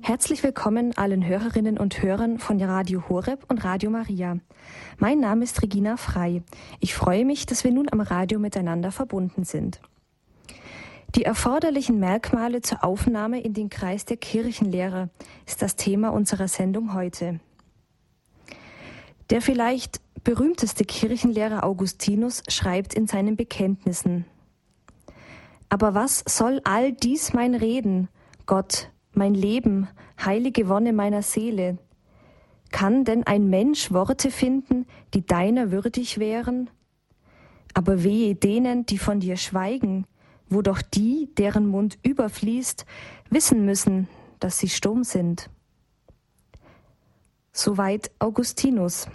Herzlich willkommen allen Hörerinnen und Hörern von Radio Horeb und Radio Maria. Mein Name ist Regina Frei. Ich freue mich, dass wir nun am Radio miteinander verbunden sind. Die erforderlichen Merkmale zur Aufnahme in den Kreis der Kirchenlehre ist das Thema unserer Sendung heute. Der vielleicht berühmteste Kirchenlehrer Augustinus schreibt in seinen Bekenntnissen, Aber was soll all dies mein Reden, Gott, mein Leben, heilige Wonne meiner Seele. Kann denn ein Mensch Worte finden, die deiner würdig wären? Aber wehe denen, die von dir schweigen, wo doch die, deren Mund überfließt, wissen müssen, dass sie stumm sind. Soweit Augustinus.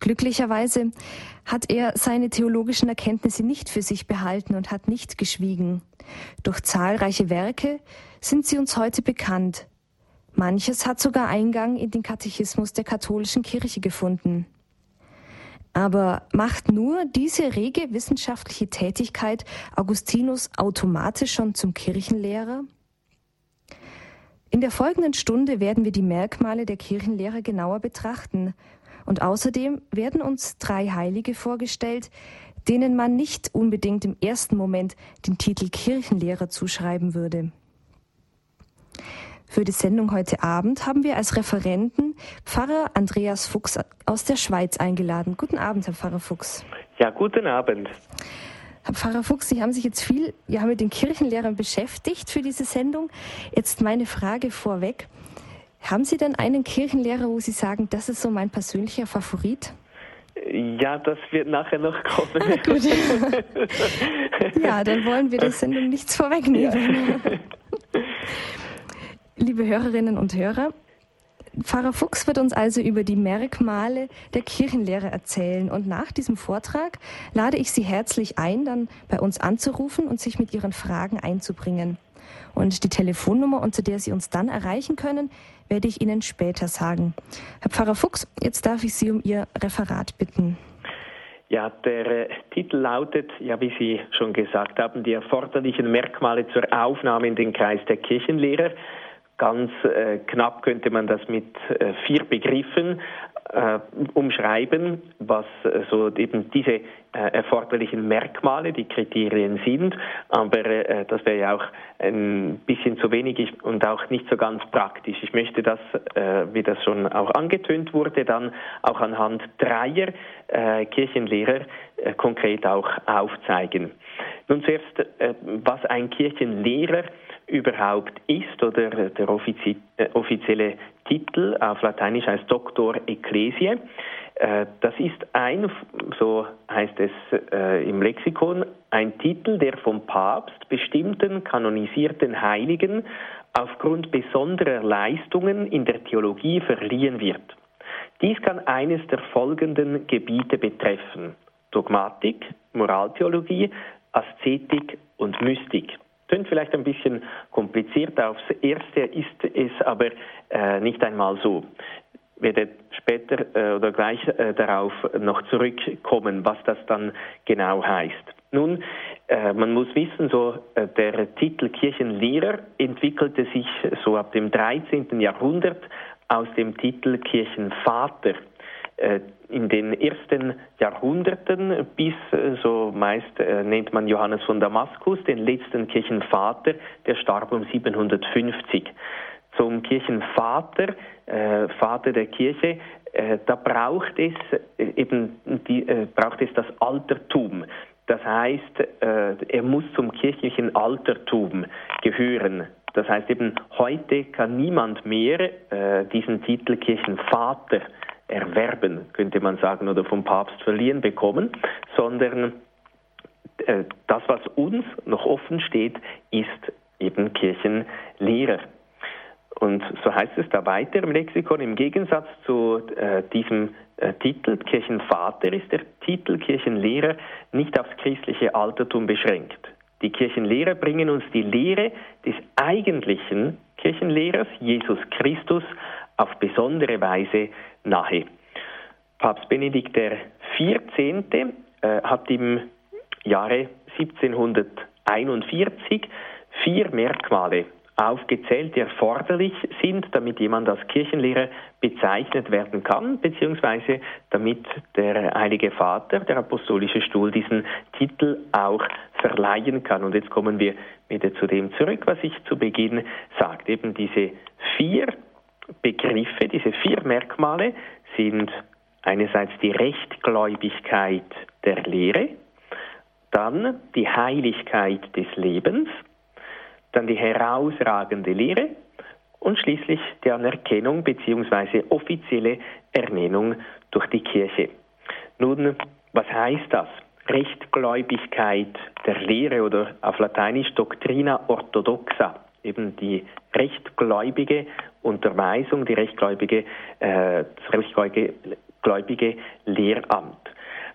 Glücklicherweise hat er seine theologischen Erkenntnisse nicht für sich behalten und hat nicht geschwiegen. Durch zahlreiche Werke sind sie uns heute bekannt. Manches hat sogar Eingang in den Katechismus der katholischen Kirche gefunden. Aber macht nur diese rege wissenschaftliche Tätigkeit Augustinus automatisch schon zum Kirchenlehrer? In der folgenden Stunde werden wir die Merkmale der Kirchenlehre genauer betrachten. Und außerdem werden uns drei Heilige vorgestellt, denen man nicht unbedingt im ersten Moment den Titel Kirchenlehrer zuschreiben würde. Für die Sendung heute Abend haben wir als Referenten Pfarrer Andreas Fuchs aus der Schweiz eingeladen. Guten Abend, Herr Pfarrer Fuchs. Ja, guten Abend. Herr Pfarrer Fuchs, Sie haben sich jetzt viel ja, mit den Kirchenlehrern beschäftigt für diese Sendung. Jetzt meine Frage vorweg. Haben Sie denn einen Kirchenlehrer, wo Sie sagen, das ist so mein persönlicher Favorit? Ja, das wird nachher noch kommen. Ah, gut. ja, dann wollen wir der Sendung nichts vorwegnehmen. Ja. Liebe Hörerinnen und Hörer, Pfarrer Fuchs wird uns also über die Merkmale der Kirchenlehre erzählen. Und nach diesem Vortrag lade ich Sie herzlich ein, dann bei uns anzurufen und sich mit Ihren Fragen einzubringen. Und die Telefonnummer, unter der Sie uns dann erreichen können, werde ich Ihnen später sagen. Herr Pfarrer Fuchs, jetzt darf ich Sie um Ihr Referat bitten. Ja, der äh, Titel lautet, ja, wie Sie schon gesagt haben, die erforderlichen Merkmale zur Aufnahme in den Kreis der Kirchenlehrer. Ganz äh, knapp könnte man das mit äh, vier Begriffen äh, umschreiben, was äh, so eben diese äh, erforderlichen Merkmale, die Kriterien sind. Aber äh, das wäre ja auch ein bisschen zu wenig und auch nicht so ganz praktisch. Ich möchte das, wie das schon auch angetönt wurde, dann auch anhand dreier Kirchenlehrer konkret auch aufzeigen. Nun zuerst, was ein Kirchenlehrer überhaupt ist oder der äh, offizielle Titel auf Lateinisch heißt Doctor Ecclesiae. Äh, das ist ein, so heißt es äh, im Lexikon, ein Titel, der vom Papst bestimmten kanonisierten Heiligen aufgrund besonderer Leistungen in der Theologie verliehen wird. Dies kann eines der folgenden Gebiete betreffen. Dogmatik, Moraltheologie, Aszetik und Mystik. Klingt vielleicht ein bisschen kompliziert aufs Erste, ist es aber äh, nicht einmal so. Werde später äh, oder gleich äh, darauf noch zurückkommen, was das dann genau heißt. Nun, äh, man muss wissen, so äh, der Titel Kirchenlehrer entwickelte sich so ab dem 13. Jahrhundert aus dem Titel Kirchenvater. Äh, in den ersten Jahrhunderten bis, äh, so meist äh, nennt man Johannes von Damaskus, den letzten Kirchenvater, der starb um 750. Zum Kirchenvater, Vater der Kirche, da braucht es eben die, braucht es das Altertum. Das heißt, er muss zum kirchlichen Altertum gehören. Das heißt eben, heute kann niemand mehr diesen Titel Kirchenvater erwerben, könnte man sagen, oder vom Papst verliehen bekommen, sondern äh, das, was uns noch offen steht, ist eben Kirchenlehrer. Und so heißt es da weiter im Lexikon, im Gegensatz zu äh, diesem äh, Titel Kirchenvater ist der Titel Kirchenlehrer nicht aufs christliche Altertum beschränkt. Die Kirchenlehrer bringen uns die Lehre des eigentlichen Kirchenlehrers, Jesus Christus, auf besondere Weise nahe. Papst Benedikt XIV. Äh, hat im Jahre 1741 vier Merkmale aufgezählt, die erforderlich sind, damit jemand als Kirchenlehrer bezeichnet werden kann, beziehungsweise damit der Heilige Vater, der Apostolische Stuhl, diesen Titel auch verleihen kann. Und jetzt kommen wir wieder zu dem zurück, was ich zu Beginn sagte. Eben diese vier Begriffe, diese vier Merkmale sind einerseits die Rechtgläubigkeit der Lehre, dann die Heiligkeit des Lebens, dann die herausragende Lehre und schließlich die Anerkennung bzw. offizielle Ernennung durch die Kirche. Nun, was heißt das? Rechtgläubigkeit der Lehre oder auf Lateinisch Doctrina orthodoxa, eben die rechtgläubige Unterweisung, die rechtgläubige, äh, das rechtgläubige Lehramt.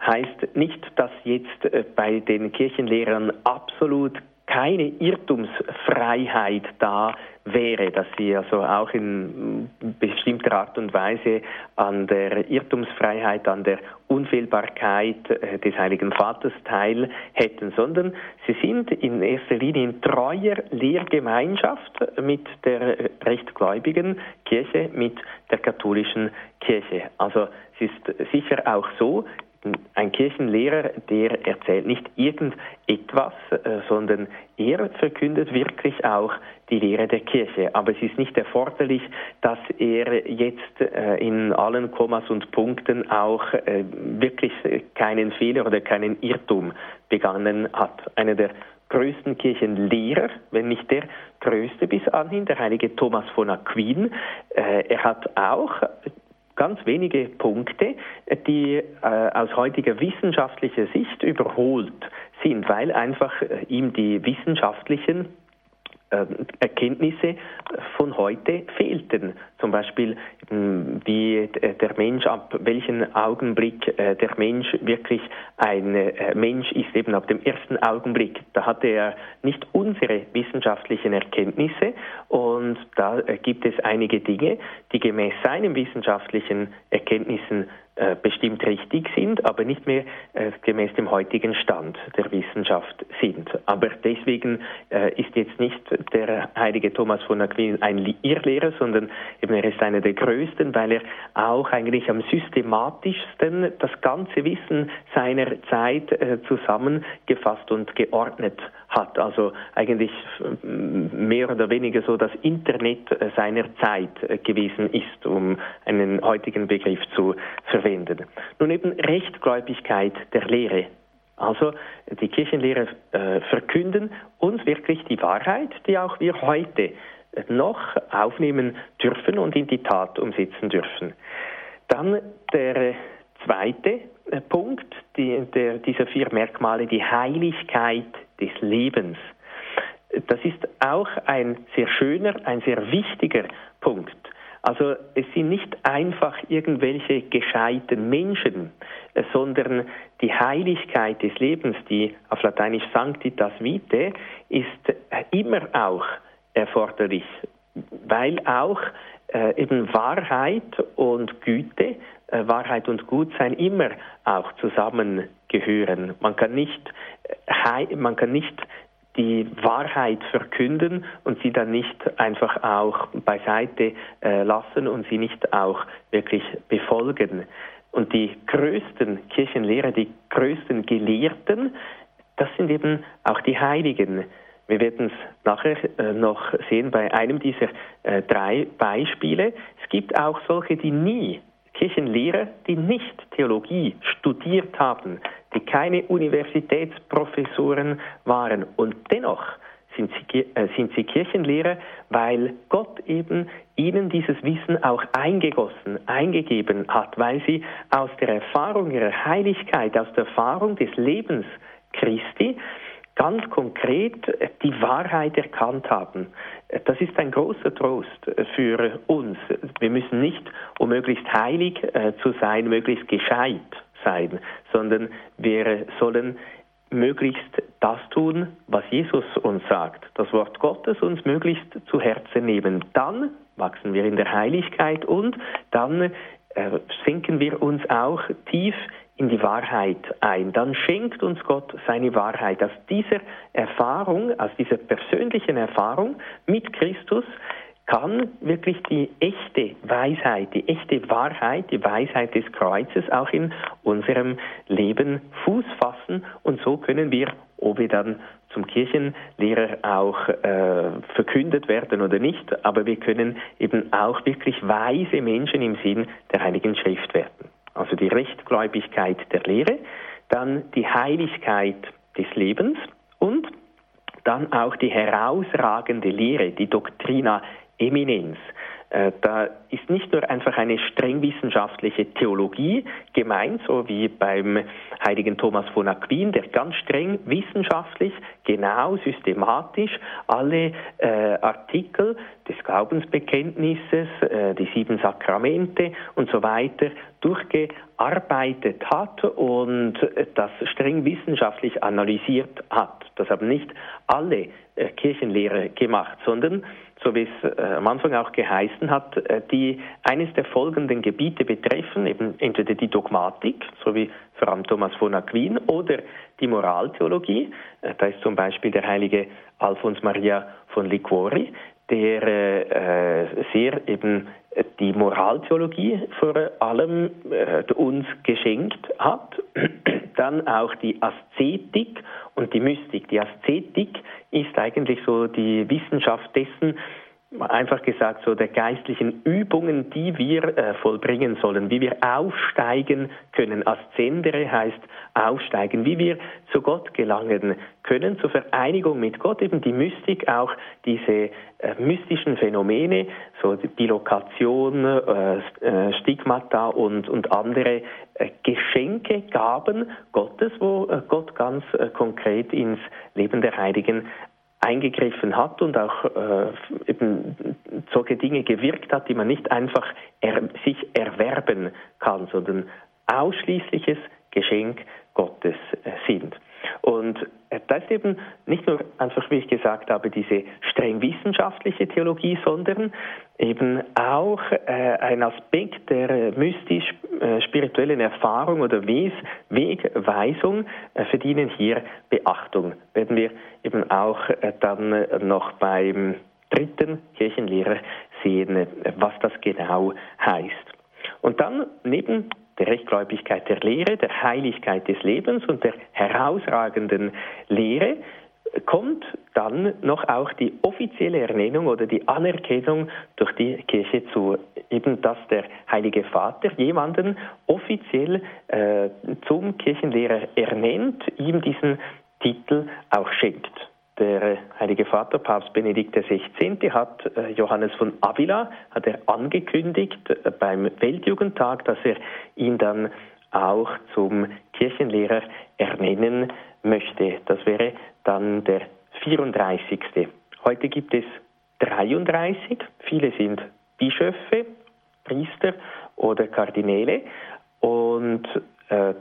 Heißt nicht, dass jetzt äh, bei den Kirchenlehrern absolut keine Irrtumsfreiheit da wäre, dass sie also auch in bestimmter Art und Weise an der Irrtumsfreiheit, an der Unfehlbarkeit äh, des Heiligen Vaters teil hätten, sondern sie sind in erster Linie in treuer Lehrgemeinschaft mit der rechtgläubigen Kirche, mit der katholischen Kirche. Also es ist sicher auch so, ein Kirchenlehrer, der erzählt nicht irgendetwas, äh, sondern er verkündet wirklich auch die Lehre der Kirche. Aber es ist nicht erforderlich, dass er jetzt äh, in allen Kommas und Punkten auch äh, wirklich keinen Fehler oder keinen Irrtum begangen hat. Einer der größten Kirchenlehrer, wenn nicht der größte bis anhin, der heilige Thomas von Aquin. er hat auch ganz wenige Punkte, die äh, aus heutiger wissenschaftlicher Sicht überholt sind, weil einfach äh, ihm die wissenschaftlichen Erkenntnisse von heute fehlten. Zum Beispiel, wie der Mensch, ab welchem Augenblick äh, der Mensch wirklich ein äh, Mensch ist, eben ab dem ersten Augenblick. Da hatte er nicht unsere wissenschaftlichen Erkenntnisse und da gibt es einige Dinge, die gemäß seinen wissenschaftlichen Erkenntnissen äh, bestimmt richtig sind, aber nicht mehr äh, gemäß dem heutigen Stand der Wissenschaft sind. Aber deswegen äh, ist jetzt nicht der heilige Thomas von Aquin ein Irrlehrer, sondern eben er ist einer der größten, weil er auch eigentlich am systematischsten das ganze Wissen seiner Zeit äh, zusammengefasst und geordnet hat. Also eigentlich mehr oder weniger so das Internet äh, seiner Zeit äh, gewesen ist, um einen heutigen Begriff zu verwenden. Nun eben Rechtgläubigkeit der Lehre. Also die Kirchenlehrer äh, verkünden uns wirklich die Wahrheit, die auch wir heute noch aufnehmen dürfen und in die Tat umsetzen dürfen. Dann der zweite äh, Punkt die, der, dieser vier Merkmale, die Heiligkeit des Lebens. Das ist auch ein sehr schöner, ein sehr wichtiger Punkt. Also es sind nicht einfach irgendwelche gescheiten Menschen, sondern die Heiligkeit des Lebens, die auf Lateinisch Sanctitas Vitae, ist immer auch erforderlich, weil auch äh, eben Wahrheit und Güte, Wahrheit und Gutsein immer auch zusammengehören. Man kann nicht, äh, man kann nicht die Wahrheit verkünden und sie dann nicht einfach auch beiseite äh, lassen und sie nicht auch wirklich befolgen. Und die größten Kirchenlehrer, die größten Gelehrten, das sind eben auch die Heiligen. Wir werden es nachher äh, noch sehen bei einem dieser äh, drei Beispiele. Es gibt auch solche, die nie Kirchenlehrer, die nicht Theologie studiert haben, die keine Universitätsprofessoren waren. Und dennoch sind sie, äh, sind sie Kirchenlehrer, weil Gott eben ihnen dieses Wissen auch eingegossen, eingegeben hat, weil sie aus der Erfahrung ihrer Heiligkeit, aus der Erfahrung des Lebens Christi ganz konkret die Wahrheit erkannt haben. Das ist ein großer Trost für uns. Wir müssen nicht, um möglichst heilig äh, zu sein, möglichst gescheit sein, sondern wir sollen möglichst das tun, was Jesus uns sagt, das Wort Gottes uns möglichst zu Herzen nehmen. Dann wachsen wir in der Heiligkeit und dann äh, sinken wir uns auch tief in die Wahrheit ein. Dann schenkt uns Gott seine Wahrheit. Aus dieser Erfahrung, aus dieser persönlichen Erfahrung mit Christus kann wirklich die echte Weisheit, die echte Wahrheit, die Weisheit des Kreuzes auch in unserem Leben Fuß fassen und so können wir, ob wir dann zum Kirchenlehrer auch äh, verkündet werden oder nicht, aber wir können eben auch wirklich weise Menschen im Sinn der Heiligen Schrift werden. Also die Rechtgläubigkeit der Lehre, dann die Heiligkeit des Lebens und dann auch die herausragende Lehre, die Doctrina Eminenz. Äh, da ist nicht nur einfach eine streng wissenschaftliche Theologie gemeint, so wie beim heiligen Thomas von Aquin, der ganz streng wissenschaftlich, genau systematisch alle äh, Artikel des Glaubensbekenntnisses, äh, die sieben Sakramente und so weiter durchgearbeitet hat und das streng wissenschaftlich analysiert hat. Das haben nicht alle äh, Kirchenlehrer gemacht, sondern so wie es äh, am Anfang auch geheißen hat, äh, die eines der folgenden Gebiete betreffen, eben entweder die Dogmatik, so wie vor allem Thomas von Aquin, oder die Moraltheologie. Äh, da ist zum Beispiel der heilige Alfons Maria von Liquori, der sehr eben die Moraltheologie vor allem äh, uns geschenkt hat. Dann auch die Aszetik und die Mystik. Die Aszetik ist eigentlich so die Wissenschaft dessen, einfach gesagt, so der geistlichen Übungen, die wir äh, vollbringen sollen, wie wir aufsteigen können. Aszendere heißt aufsteigen, wie wir zu Gott gelangen können, zur Vereinigung mit Gott, eben die Mystik, auch diese äh, mystischen Phänomene, so die Bilokation, äh, äh, Stigmata und, und andere äh, Geschenke, Gaben Gottes, wo äh, Gott ganz konkret ins Leben der Heiligen eingegriffen hat und auch äh, eben solche Dinge gewirkt hat, die man nicht einfach er, sich erwerben kann, sondern ausschließliches Geschenk Gottes äh, sind. Und äh, da ist eben nicht nur einfach, wie ich gesagt habe, diese streng wissenschaftliche Theologie, sondern eben auch äh, ein Aspekt der äh, mystisch-spirituellen äh, Erfahrung oder Wes Wegweisung äh, verdienen hier Beachtung. Werden wir eben auch äh, dann noch beim dritten Kirchenlehrer sehen, was das genau heißt. Und dann neben der Rechtgläubigkeit der Lehre, der Heiligkeit des Lebens und der herausragenden Lehre kommt dann noch auch die offizielle Ernennung oder die Anerkennung durch die Kirche zu, eben dass der Heilige Vater jemanden offiziell äh, zum Kirchenlehrer ernennt, ihm diesen Titel auch schenkt. Der Heilige Vater, Papst Benedikt XVI., hat äh, Johannes von Avila hat er angekündigt äh, beim Weltjugendtag, dass er ihn dann auch zum Kirchenlehrer ernennen möchte. Das wäre dann der 34. Heute gibt es 33. Viele sind Bischöfe, Priester oder Kardinäle und äh,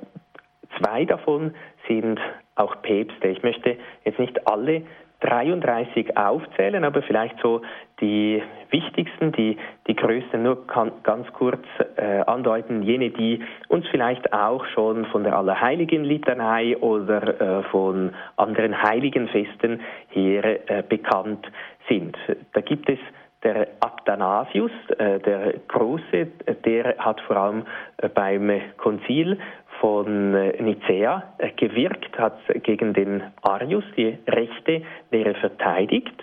zwei davon sind auch Päpste. Ich möchte jetzt nicht alle 33 aufzählen, aber vielleicht so die wichtigsten, die, die größten nur kann, ganz kurz äh, andeuten, jene, die uns vielleicht auch schon von der Allerheiligen-Litanei oder äh, von anderen Heiligenfesten her äh, bekannt sind. Da gibt es der Athanasius, äh, der Große, der hat vor allem äh, beim Konzil von äh, Nicea äh, gewirkt, hat gegen den Arius die rechte Lehre verteidigt.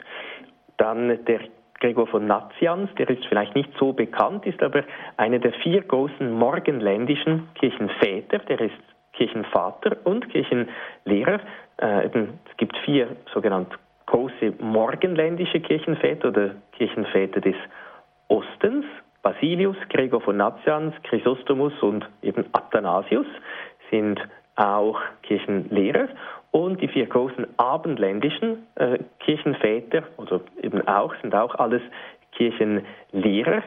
Dann der Gregor von Nazianz, der ist vielleicht nicht so bekannt, ist aber einer der vier großen morgenländischen Kirchenväter, der ist Kirchenvater und Kirchenlehrer. Äh, es gibt vier sogenannte große morgenländische Kirchenväter oder Kirchenväter des Ostens. Basilius, Gregor von Nazianz, Chrysostomus und eben Athanasius sind auch Kirchenlehrer. Und die vier großen abendländischen äh, Kirchenväter oder eben auch sind auch alles Kirchenlehrer.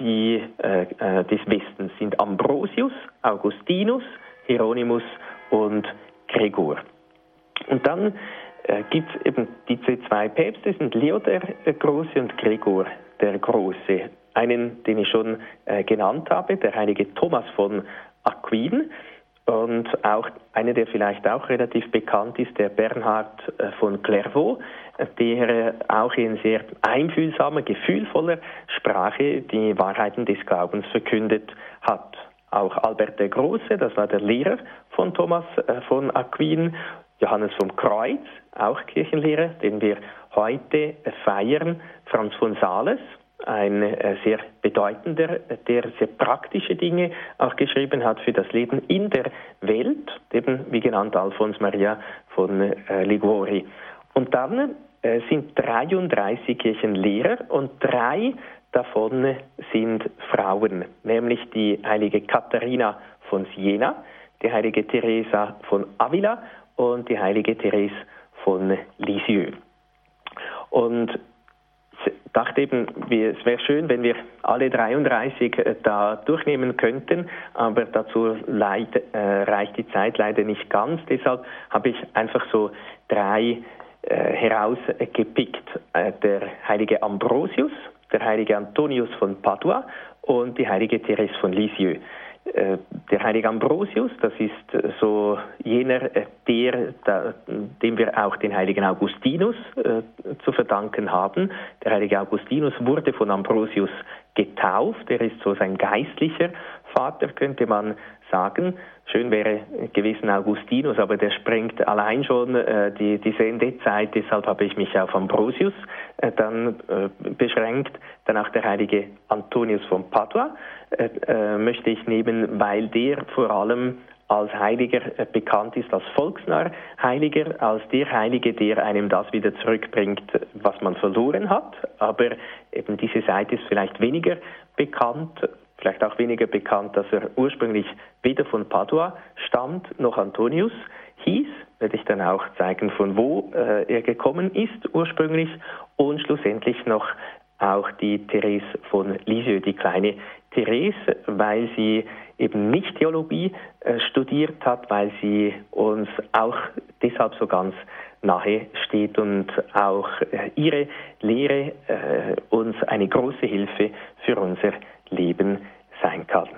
Die, äh, äh, des Westens sind Ambrosius, Augustinus, Hieronymus und Gregor. Und dann äh, gibt es eben diese zwei Päpste, sind Leo der Große und Gregor der Große einen, den ich schon äh, genannt habe, der heilige Thomas von Aquin. Und auch einer, der vielleicht auch relativ bekannt ist, der Bernhard äh, von Clairvaux, der auch in sehr einfühlsamer, gefühlvoller Sprache die Wahrheiten des Glaubens verkündet hat. Auch Albert der Große, das war der Lehrer von Thomas äh, von Aquin, Johannes vom Kreuz, auch Kirchenlehrer, den wir heute feiern, Franz von Sales, ein äh, sehr bedeutender, der sehr praktische Dinge auch geschrieben hat für das Leben in der Welt, eben wie genannt Alfons Maria von äh, Liguori. Und dann äh, sind 33 Kirchenlehrer und drei davon sind Frauen, nämlich die heilige Katharina von Siena, die heilige Teresa von Avila und die heilige Therese von Lisieux. Und dachte eben, es wäre schön, wenn wir alle 33 äh, da durchnehmen könnten, aber dazu leid, äh, reicht die Zeit leider nicht ganz. Deshalb habe ich einfach so drei äh, herausgepickt. Äh, der heilige Ambrosius, der heilige Antonius von Padua und die heilige Therese von Lisieux. Äh, der heilige Ambrosius, das ist so jener, äh, der, dem wir auch den heiligen Augustinus äh, zu verdanken haben. Der heilige Augustinus wurde von Ambrosius getauft, er ist so sein geistlicher Vater, könnte man sagen. Schön wäre gewesen Augustinus, aber der sprengt allein schon äh, die, die Sendezeit, deshalb habe ich mich auf Ambrosius äh, dann äh, beschränkt. Dann auch der heilige Antonius von Padua äh, äh, möchte ich nehmen, weil der vor allem als Heiliger äh, bekannt ist, als volksnah Heiliger, als der Heilige, der einem das wieder zurückbringt, was man verloren hat. Aber eben diese Seite ist vielleicht weniger bekannt vielleicht auch weniger bekannt, dass er ursprünglich weder von Padua stammt noch Antonius hieß, werde ich dann auch zeigen, von wo äh, er gekommen ist ursprünglich und schlussendlich noch auch die Therese von Lisieux, die kleine Therese, weil sie eben nicht Theologie äh, studiert hat, weil sie uns auch deshalb so ganz nahe steht und auch äh, ihre Lehre äh, uns eine große Hilfe für unser Leben sein kann.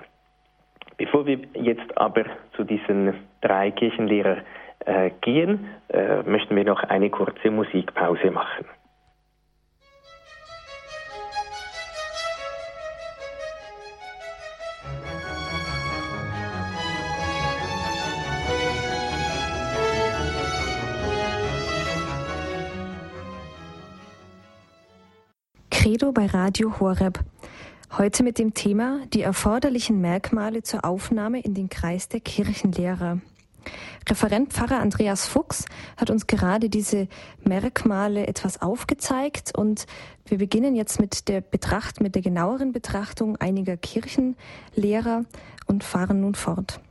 Bevor wir jetzt aber zu diesen drei Kirchenlehrern äh, gehen, möchten wir noch eine kurze Musikpause machen. Credo bei Radio Horeb. Heute mit dem Thema die erforderlichen Merkmale zur Aufnahme in den Kreis der Kirchenlehrer. Referent Pfarrer Andreas Fuchs hat uns gerade diese Merkmale etwas aufgezeigt und wir beginnen jetzt mit der Betracht, mit der genaueren Betrachtung einiger Kirchenlehrer und fahren nun fort.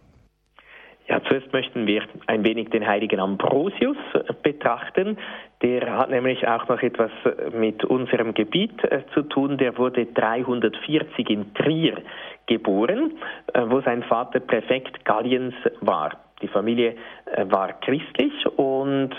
Ja, zuerst möchten wir ein wenig den heiligen Ambrosius betrachten. Der hat nämlich auch noch etwas mit unserem Gebiet äh, zu tun. Der wurde 340 in Trier geboren, äh, wo sein Vater Präfekt Galliens war. Die Familie äh, war christlich und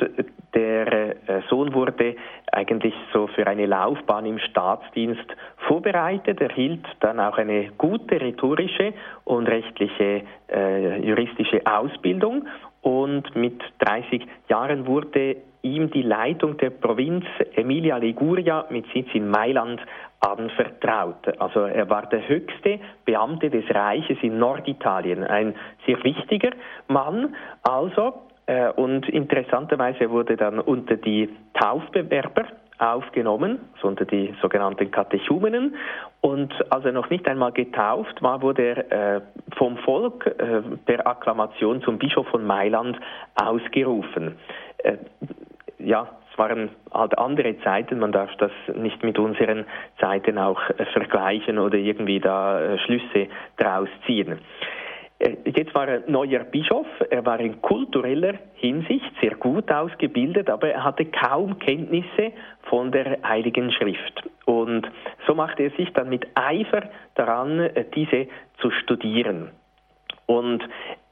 der Sohn wurde eigentlich so für eine Laufbahn im Staatsdienst vorbereitet. Er hielt dann auch eine gute rhetorische und rechtliche äh, juristische Ausbildung und mit 30 Jahren wurde ihm die Leitung der Provinz Emilia Liguria mit Sitz in Mailand anvertraut. Also er war der höchste Beamte des Reiches in Norditalien, ein sehr wichtiger Mann. Also äh, und interessanterweise wurde dann unter die Taufbewerber aufgenommen, so unter die sogenannten Katechumenen. Und als er noch nicht einmal getauft war, wurde er äh, vom Volk äh, per Akklamation zum Bischof von Mailand ausgerufen. Äh, ja, es waren halt andere Zeiten, man darf das nicht mit unseren Zeiten auch äh, vergleichen oder irgendwie da äh, Schlüsse draus ziehen. Äh, jetzt war er neuer Bischof, er war in kultureller Hinsicht sehr gut ausgebildet, aber er hatte kaum Kenntnisse von der Heiligen Schrift. Und so machte er sich dann mit Eifer daran, äh, diese zu studieren. Und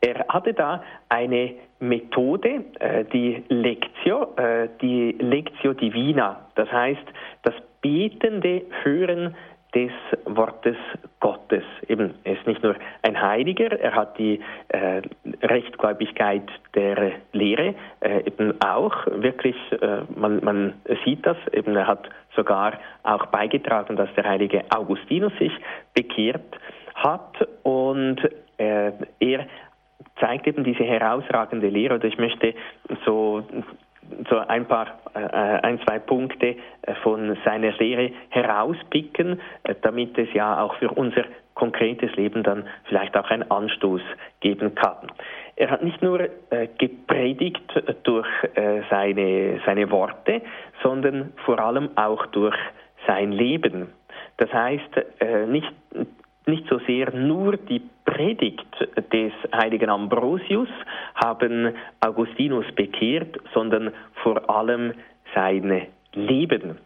er hatte da eine Methode, äh, die Lectio, die Lectio Divina, das heißt das betende Hören des Wortes Gottes. Eben, er ist nicht nur ein Heiliger, er hat die äh, Rechtgläubigkeit der Lehre äh, eben auch. Wirklich, äh, man, man sieht das, eben er hat sogar auch beigetragen, dass der heilige Augustinus sich bekehrt hat. Und äh, er zeigt eben diese herausragende Lehre. Oder ich möchte so so ein paar, äh, ein, zwei Punkte äh, von seiner Lehre herauspicken, äh, damit es ja auch für unser konkretes Leben dann vielleicht auch einen Anstoß geben kann. Er hat nicht nur gepredigt durch seine, seine Worte, sondern vor allem auch durch sein Leben. Das heißt, nicht nicht so sehr nur die Predigt des heiligen Ambrosius haben Augustinus bekehrt, sondern vor allem sein Leben.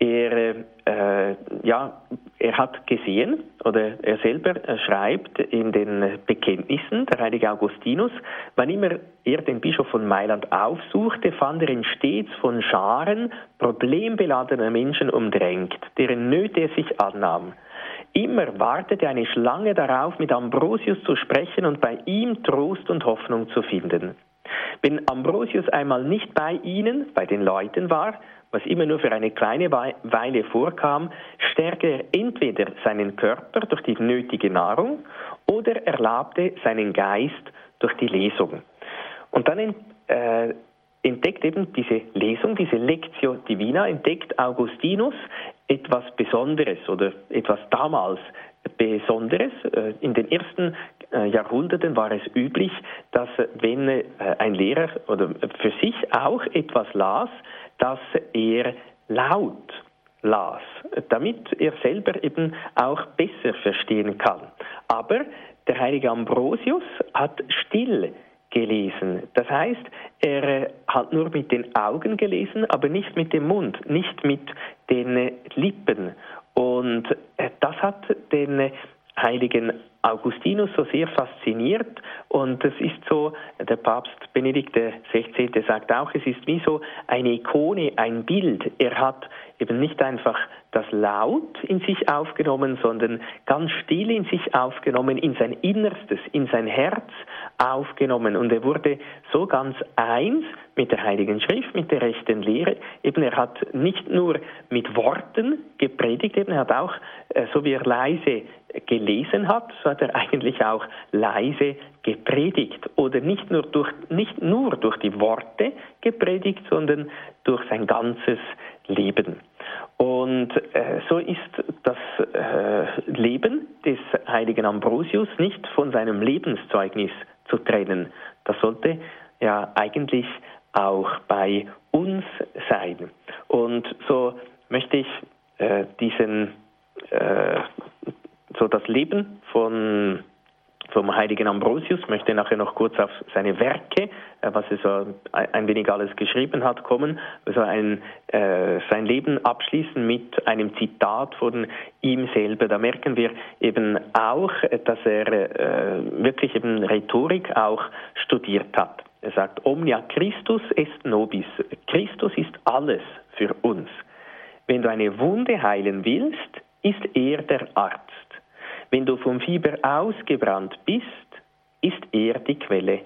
Er, äh, ja, er hat gesehen, oder er selber schreibt in den Bekenntnissen, der heilige Augustinus, wann immer er den Bischof von Mailand aufsuchte, fand er ihn stets von Scharen problembeladener Menschen umdrängt, deren Nöte er sich annahm. Immer wartete eine Schlange darauf, mit Ambrosius zu sprechen und bei ihm Trost und Hoffnung zu finden. Wenn Ambrosius einmal nicht bei ihnen, bei den Leuten war, was immer nur für eine kleine Weile vorkam, stärkte er entweder seinen Körper durch die nötige Nahrung oder erlabte seinen Geist durch die Lesung. Und dann äh, entdeckt eben diese Lesung, diese Lectio Divina, entdeckt Augustinus etwas Besonderes oder etwas damals Besonderes. Äh, in den ersten äh, Jahrhunderten war es üblich, dass äh, wenn ein Lehrer oder für sich auch etwas las, dass er laut las, damit er selber eben auch besser verstehen kann. Aber der heilige Ambrosius hat still gelesen. Das heißt, er hat nur mit den Augen gelesen, aber nicht mit dem Mund, nicht mit den Lippen. Und äh, das hat den heiligen Augustinus so sehr fasziniert und es ist so, der Papst Benedikt XVI. sagt auch, es ist wie so eine Ikone, ein Bild. Er hat eben nicht einfach das Laut in sich aufgenommen, sondern ganz still in sich aufgenommen, in sein Innerstes, in sein Herz aufgenommen. Und er wurde so ganz eins mit der Heiligen Schrift, mit der rechten Lehre. Eben er hat nicht nur mit Worten gepredigt, eben er hat auch, äh, so wie er leise gelesen hat, so hat er eigentlich auch leise gepredigt oder nicht nur durch, nicht nur durch die Worte gepredigt, sondern durch sein ganzes Leben. Und äh, so ist das äh, Leben des heiligen Ambrosius nicht von seinem Lebenszeugnis zu trennen. Das sollte ja eigentlich auch bei uns sein. Und so möchte ich äh, diesen äh, so das Leben von vom heiligen Ambrosius, möchte nachher noch kurz auf seine Werke, äh, was er so ein wenig alles geschrieben hat, kommen, also ein, äh, sein Leben abschließen mit einem Zitat von ihm selber. Da merken wir eben auch, dass er äh, wirklich eben Rhetorik auch studiert hat. Er sagt, Omnia Christus est nobis. Christus ist alles für uns. Wenn du eine Wunde heilen willst, ist er der Arzt. Wenn du vom Fieber ausgebrannt bist, ist er die Quelle.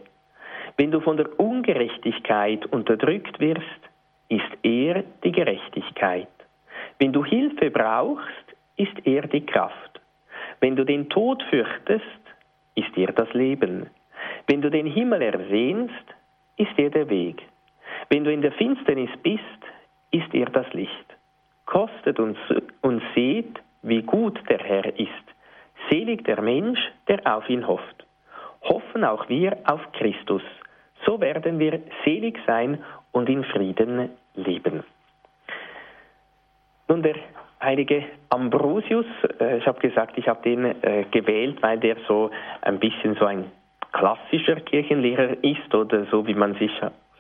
Wenn du von der Ungerechtigkeit unterdrückt wirst, ist er die Gerechtigkeit. Wenn du Hilfe brauchst, ist er die Kraft. Wenn du den Tod fürchtest, ist er das Leben. Wenn du den Himmel ersehnst, ist er der Weg. Wenn du in der Finsternis bist, ist er das Licht. Kostet uns und seht, wie gut der Herr ist. Selig der Mensch, der auf ihn hofft. Hoffen auch wir auf Christus. So werden wir selig sein und in Frieden leben. Nun, der heilige Ambrosius, äh, ich habe gesagt, ich habe den äh, gewählt, weil der so ein bisschen so ein klassischer Kirchenlehrer ist oder so, wie man sich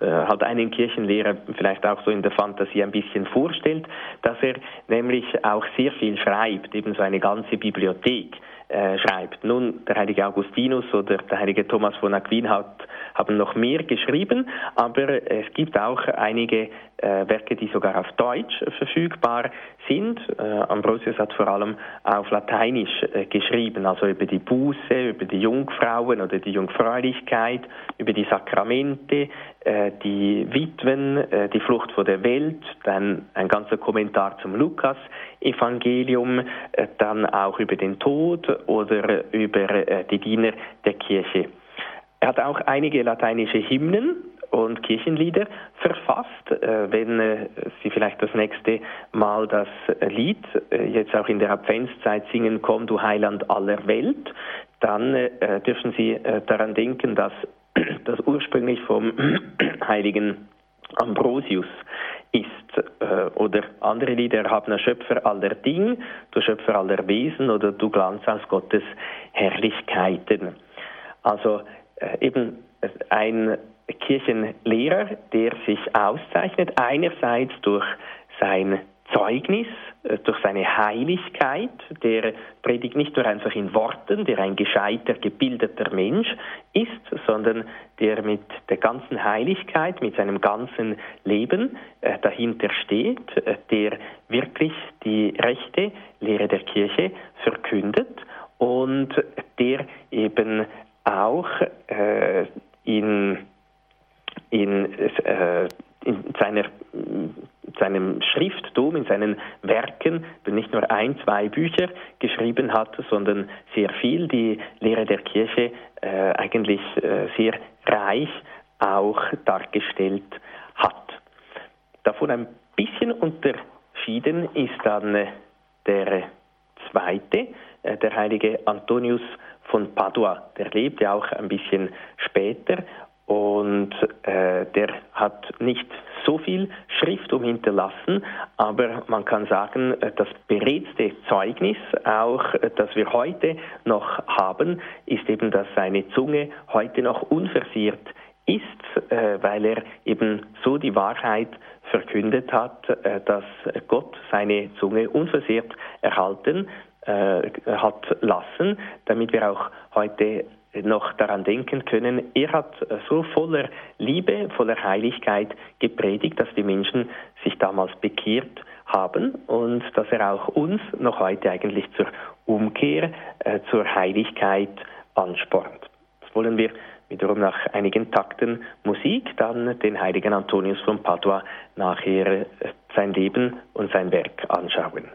äh, halt einen Kirchenlehrer vielleicht auch so in der Fantasie ein bisschen vorstellt, dass er nämlich auch sehr viel schreibt, eben so eine ganze Bibliothek äh, schreibt. Nun, der heilige Augustinus oder der heilige Thomas von Aquin hat, haben noch mehr geschrieben, aber es gibt auch einige äh, Werke, die sogar auf Deutsch verfügbar sind. Äh, Ambrosius hat vor allem auf Lateinisch äh, geschrieben, also über die Buße, über die Jungfrauen oder die Jungfräulichkeit, über die Sakramente, die Witwen, äh, die Flucht vor der Welt, dann ein ganzer Kommentar zum Lukas-Evangelium, äh, dann auch über den Tod oder über die Diener der Kirche. Er hat auch einige lateinische Hymnen und Kirchenlieder verfasst. Wenn Sie vielleicht das nächste Mal das Lied jetzt auch in der Adventszeit singen, Komm du Heiland aller Welt, dann dürfen Sie daran denken, dass das ursprünglich vom heiligen Ambrosius ist äh, oder andere Lieder haben Schöpfer aller Dinge, du Schöpfer aller Wesen oder du Glanz aus Gottes Herrlichkeiten. Also äh, eben ein Kirchenlehrer, der sich auszeichnet einerseits durch sein Zeugnis, äh, durch seine Heiligkeit, der predigt nicht nur einfach in Worten, der ein gescheiter, gebildeter Mensch ist, sondern der mit der ganzen Heiligkeit, mit seinem ganzen Leben äh, dahinter steht, äh, der wirklich die rechte Lehre der Kirche verkündet und der eben auch in, in, in seiner seinem Schrifttum, in seinen Werken nicht nur ein, zwei Bücher geschrieben hat, sondern sehr viel die Lehre der Kirche äh, eigentlich äh, sehr reich auch dargestellt hat. Davon ein bisschen unterschieden ist dann äh, der zweite, äh, der heilige Antonius von Padua. Der lebte auch ein bisschen später und äh, der hat nicht so viel Schrift hinterlassen, aber man kann sagen, äh, das beredste Zeugnis, auch äh, das wir heute noch haben, ist eben, dass seine Zunge heute noch unversehrt ist, äh, weil er eben so die Wahrheit verkündet hat, dass Gott seine Zunge unversehrt erhalten hat lassen, damit wir auch heute noch daran denken können, er hat so voller Liebe, voller Heiligkeit gepredigt, dass die Menschen sich damals bekehrt haben und dass er auch uns noch heute eigentlich zur Umkehr, äh, zur Heiligkeit anspornt. Das wollen wir wiederum nach einigen Takten Musik dann den heiligen Antonius von Padua nachher äh, sein Leben und sein Werk anschauen.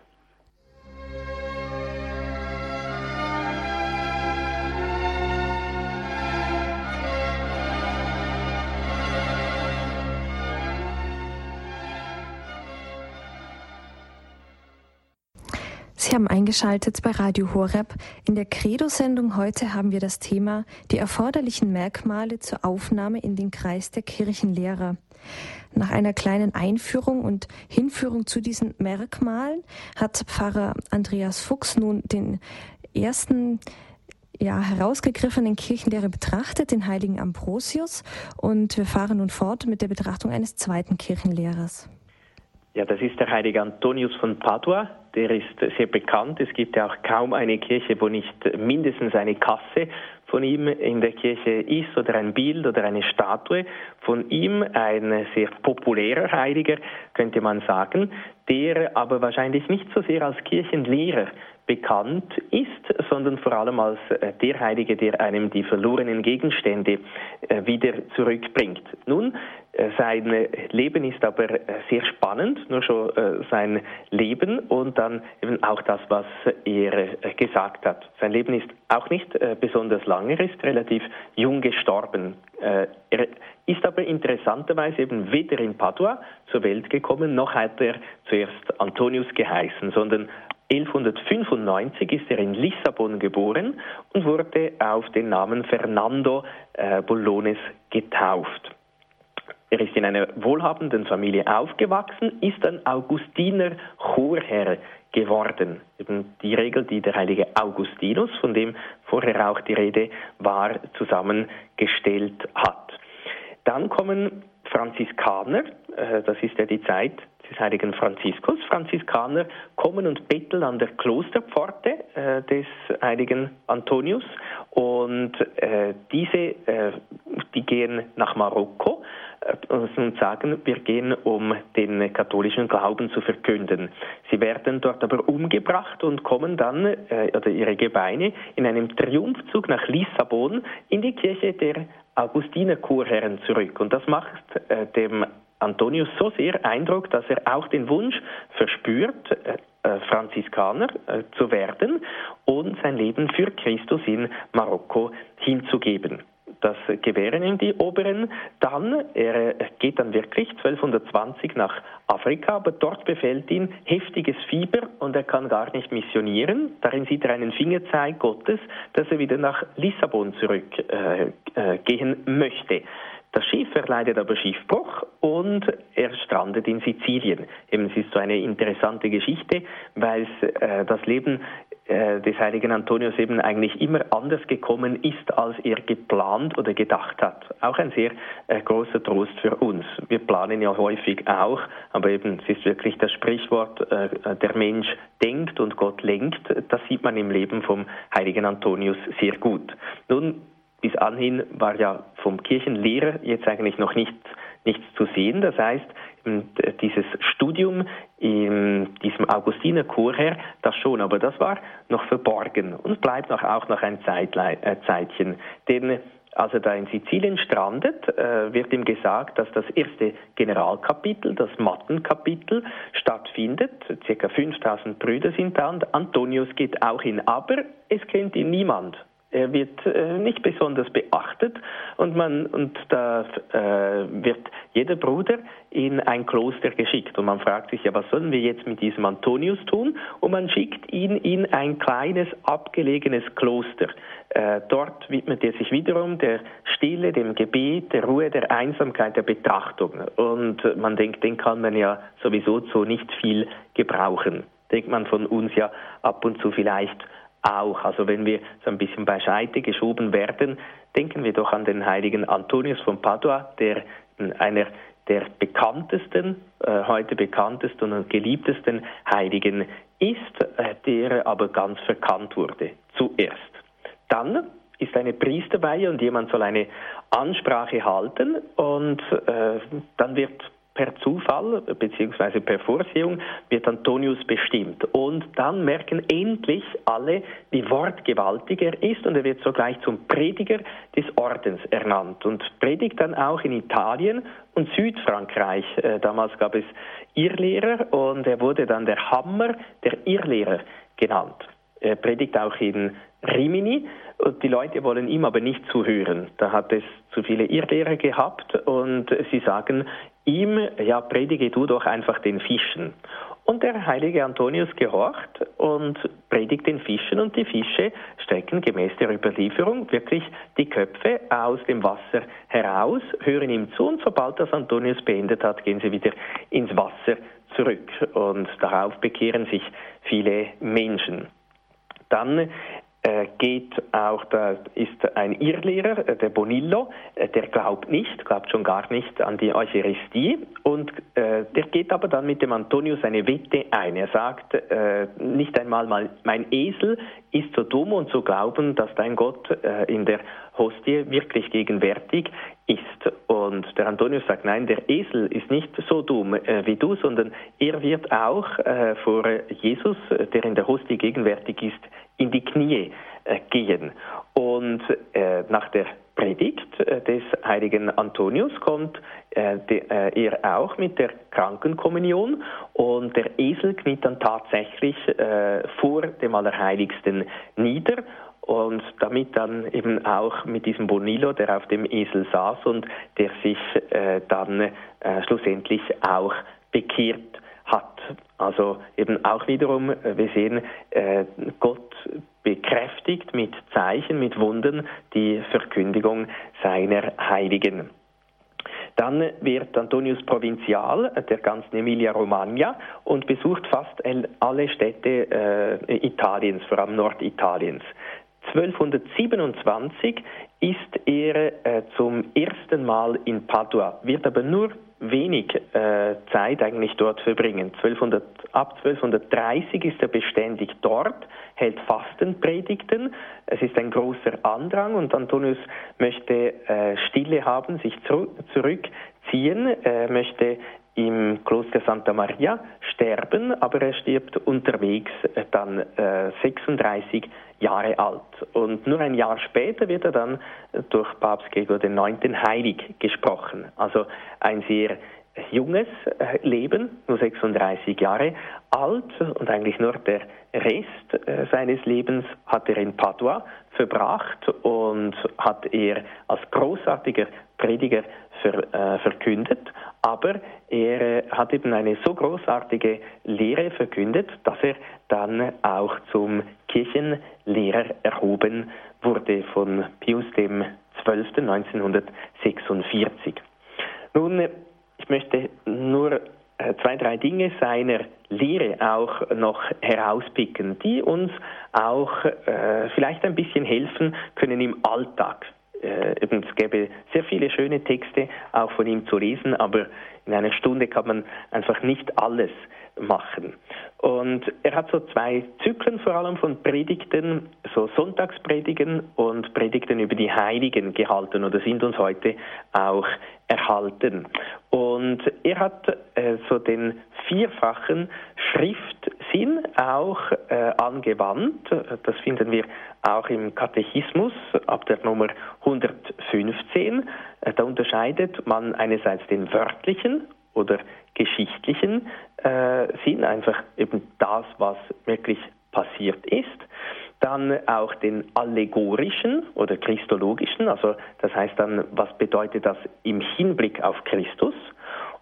Sie haben eingeschaltet bei Radio Horeb. In der Credo-Sendung heute haben wir das Thema die erforderlichen Merkmale zur Aufnahme in den Kreis der Kirchenlehrer. Nach einer kleinen Einführung und Hinführung zu diesen Merkmalen hat Pfarrer Andreas Fuchs nun den ersten ja, herausgegriffenen Kirchenlehre betrachtet, den heiligen Ambrosius. Und wir fahren nun fort mit der Betrachtung eines zweiten Kirchenlehrers. Ja, das ist der heilige Antonius von Padua. Der ist sehr bekannt. Es gibt ja auch kaum eine Kirche, wo nicht mindestens eine Kasse von ihm in der Kirche ist oder ein Bild oder eine Statue von ihm, ein sehr populärer Heiliger, könnte man sagen, der aber wahrscheinlich nicht so sehr als Kirchenlehrer bekannt ist, sondern vor allem als äh, der Heilige, der einem die verlorenen Gegenstände äh, wieder zurückbringt. Nun, sein Leben ist aber sehr spannend, nur schon sein Leben und dann eben auch das, was er gesagt hat. Sein Leben ist auch nicht besonders lang, er ist relativ jung gestorben. Er ist aber interessanterweise eben weder in Padua zur Welt gekommen, noch hat er zuerst Antonius geheißen, sondern 1195 ist er in Lissabon geboren und wurde auf den Namen Fernando äh, Bolones getauft. Er ist in einer wohlhabenden Familie aufgewachsen, ist ein Augustiner Chorherr geworden. Eben die Regel, die der heilige Augustinus, von dem vorher auch die Rede war, zusammengestellt hat. Dann kommen Franziskaner, äh, das ist ja die Zeit des heiligen Franziskus. Franziskaner kommen und betteln an der Klosterpforte. äh, des heiligen Antonius und äh, diese, die gehen nach Marokko und sagen, wir gehen, um den katholischen Glauben zu verkünden. Sie werden dort aber umgebracht und kommen dann, äh, oder ihre Gebeine, in einem Triumphzug nach Lissabon in die Kirche der Augustinerchorherren zurück. Und das macht äh, dem Antonius so sehr Eindruck, dass er auch den Wunsch verspürt, äh, äh, Franziskaner äh, zu werden und sein Leben für Christus in Marokko hinzugeben. Das gewähren ihm die Oberen. Dann, er geht dann wirklich 1220 nach Afrika, aber dort befällt ihn heftiges Fieber und er kann gar nicht missionieren. Darin sieht er einen Fingerzeig Gottes, dass er wieder nach Lissabon zurückgehen äh, äh, möchte. Das Schiff erleidet aber Schiffbruch und er strandet in Sizilien. Eben, es ist so eine interessante Geschichte, weil äh, das Leben äh, des heiligen Antonius eben eigentlich immer anders gekommen ist, als er geplant oder gedacht hat. Auch ein sehr äh, großer Trost für uns. Wir planen ja häufig auch, aber eben es ist wirklich das Sprichwort, äh, der Mensch denkt und Gott lenkt. Das sieht man im Leben vom heiligen Antonius sehr gut. Nun bis anhin war ja vom Kirchenlehrer jetzt eigentlich noch nicht, nichts zu sehen. Das heißt, dieses Studium in diesem Augustiner Chorherr, das schon, aber das war noch verborgen und bleibt noch, auch noch ein äh, Zeitchen. Denn als er da in Sizilien strandet, äh, wird ihm gesagt, dass das erste Generalkapitel, das Mattenkapitel, stattfindet. Circa 5000 Brüder sind da und Antonius geht auch hin. Aber es kennt ihn niemand. Er wird äh, nicht besonders beachtet und, man, und da äh, wird jeder Bruder in ein Kloster geschickt. Und man fragt sich ja, was sollen wir jetzt mit diesem Antonius tun? Und man schickt ihn in ein kleines, abgelegenes Kloster. Äh, dort widmet er sich wiederum der Stille, dem Gebet, der Ruhe, der Einsamkeit, der Betrachtung. Und man denkt, den kann man ja sowieso so nicht viel gebrauchen. Denkt man von uns ja ab und zu vielleicht auch. Also wenn wir so ein bisschen beiseite geschoben werden, denken wir doch an den heiligen Antonius von Padua, der einer der bekanntesten, äh, heute bekanntesten und geliebtesten Heiligen ist, äh, der aber ganz verkannt wurde. Zuerst. Dann ist eine Priesterweihe und jemand soll eine Ansprache halten und äh, dann wird per Zufall bzw. per Vorsehung wird Antonius bestimmt. Und dann merken endlich alle, wie wortgewaltig er ist und er wird sogleich zum Prediger des Ordens ernannt und predigt dann auch in Italien und Südfrankreich. Äh, damals gab es Irrlehrer und er wurde dann der Hammer der Irrlehrer genannt. Er predigt auch in Rimini und die Leute wollen ihm aber nicht zuhören. Da hat es zu viele Irrlehrer gehabt und sie sagen ihm, ja, predige du doch einfach den Fischen. Und der heilige Antonius gehorcht und predigt den Fischen und die Fische strecken gemäß der Überlieferung wirklich die Köpfe aus dem Wasser heraus, hören ihm zu und sobald das Antonius beendet hat, gehen sie wieder ins Wasser zurück und darauf bekehren sich viele Menschen. Dann geht auch, da ist ein Irrlehrer, äh, der Bonillo, äh, der glaubt nicht, glaubt schon gar nicht an die Eucharistie und äh, der geht aber dann mit dem Antonius eine Wette ein. Er sagt, äh, nicht einmal mal, mein Esel ist so dumm und so glauben, dass dein Gott äh, in der Hostie wirklich gegenwärtig ist. Und der Antonius sagt, nein, der Esel ist nicht so dumm äh, wie du, sondern er wird auch äh, vor Jesus, der in der Hostie gegenwärtig ist, in die Knie äh, gehen. Und äh, nach der Predigt äh, des heiligen Antonius kommt äh, de, äh, er auch mit der Krankenkommunion und der Esel kniet dann tatsächlich äh, vor dem Allerheiligsten nieder und damit dann eben auch mit diesem Bonillo, der auf dem Esel saß und der sich dann schlussendlich auch bekehrt hat. Also eben auch wiederum, äh, wir sehen, äh, Gott bekräftigt mit Zeichen, mit Wunden die Verkündigung seiner Heiligen. Dann wird Antonius Provinzial der ganzen Emilia-Romagna und besucht fast alle Städte äh, Italiens, vor allem Norditaliens. 1227 ist er äh, zum ersten Mal in Padua, wird aber nur wenig äh, Zeit eigentlich dort verbringen. 1200, ab 1230 ist er beständig dort, hält Fastenpredigten. Es ist ein großer Andrang und Antonius möchte äh, Stille haben, sich zu, zurückziehen, möchte im Kloster Santa Maria sterben, aber er stirbt unterwegs äh, dann äh, 36 Jahre alt. Und nur ein Jahr später wird er dann durch Papst Gregor IX. heilig gesprochen. Also ein sehr junges äh, Leben, nur 36 Jahre alt und eigentlich nur der Rest äh, seines Lebens hat er in Padua verbracht und hat er als großartiger Prediger ver, verkündet aber er äh, hat eben eine so großartige Lehre verkündet, dass er dann auch zum Kirchenlehrer erhoben wurde von Pius dem 12. 1946. Nun, ich möchte nur äh, zwei, drei Dinge seiner Lehre auch noch herauspicken, die uns auch äh, vielleicht ein bisschen helfen können im Alltag äh, es gäbe sehr viele schöne Texte auch von ihm zu lesen, aber in einer Stunde kann man einfach nicht alles machen. Und er hat so zwei Zyklen vor allem von Predigten, so Sonntagspredigen und Predigten über die Heiligen gehalten oder sind uns heute auch erhalten. Und er hat äh, so den vierfachen Schriftsinn auch äh, angewandt. Das finden wir auch im Katechismus ab der Nummer 115. Äh, da unterscheidet man einerseits den wörtlichen oder geschichtlichen äh, Sinn, einfach eben das, was wirklich passiert ist. Dann auch den allegorischen oder christologischen, also das heißt dann, was bedeutet das im Hinblick auf Christus?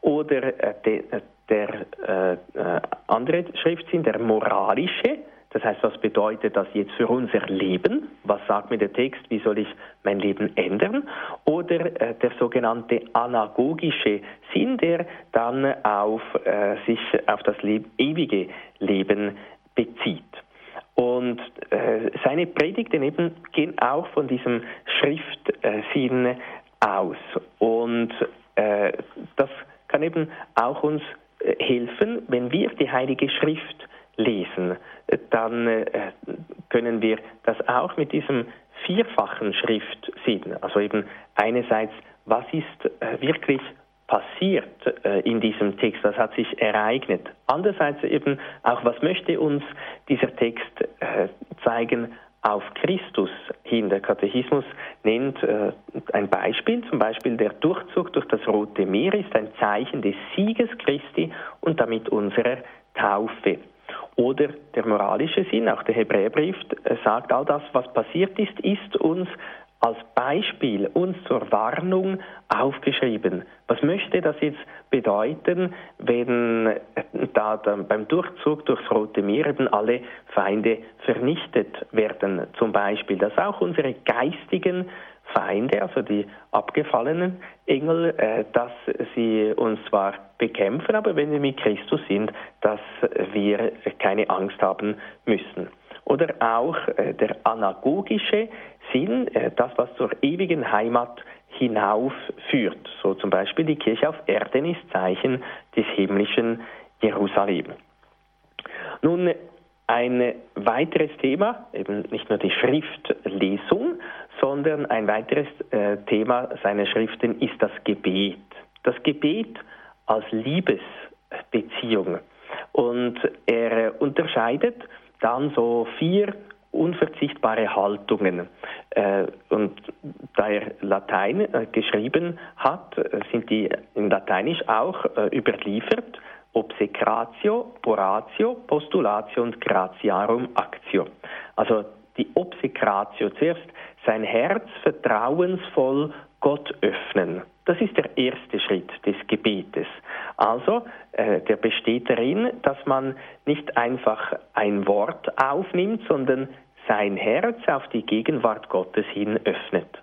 Oder äh, de, äh, der äh, äh, andere Schriftsinn, der moralische, das heißt, was bedeutet das jetzt für unser Leben? Was sagt mir der Text? Wie soll ich mein Leben ändern? Oder äh, der sogenannte anagogische Sinn, der dann auf äh, sich auf das Le ewige Leben bezieht. Und äh, seine Predigten eben gehen auch von diesem Schriftsinn aus. Und äh, das kann eben auch uns äh, helfen, wenn wir die Heilige Schrift lesen, dann äh, können wir das auch mit diesem vierfachen Schriftsinn, also eben einerseits, was ist äh, wirklich passiert äh, in diesem Text, was hat sich ereignet. Andererseits eben auch, was möchte uns dieser Text zeigen auf Christus hin. Der Katechismus nennt ein Beispiel, zum Beispiel der Durchzug durch das Rote Meer ist ein Zeichen des Sieges Christi und damit unserer Taufe. Oder der moralische Sinn, auch der Hebräerbrief äh, sagt, all das, was passiert ist, ist uns als Beispiel, uns zur Warnung aufgeschrieben. Was möchte das jetzt bedeuten, wenn äh, da beim Durchzug durchs Rote Meer eben alle Feinde vernichtet werden? Zum Beispiel, dass auch unsere geistigen Feinde, also die abgefallenen Engel, äh, dass sie uns zwar bekämpfen, aber wenn wir mit Christus sind, dass wir keine Angst haben müssen. Oder auch äh, der anagogische Sinn, äh, das, was zur ewigen Heimat hinaufführt. So zum Beispiel die Kirche auf Erden ist Zeichen des himmlischen Jerusalem. Nun, ein weiteres Thema, eben nicht nur die Schriftlesung, sondern ein weiteres äh, Thema seiner Schriften ist das Gebet. Das Gebet als Liebesbeziehung. Und er unterscheidet dann so vier unverzichtbare Haltungen. Äh, und da er Latein äh, geschrieben hat, äh, sind die in Lateinisch auch äh, überliefert. Obsecratio, Oratio, Postulatio und Gratiarum Actio. Also die Obsecratio, zuerst sein Herz vertrauensvoll Gott öffnen. Das ist der erste Schritt des Gebetes. Also, äh, der besteht darin, dass man nicht einfach ein Wort aufnimmt, sondern sein Herz auf die Gegenwart Gottes hin öffnet.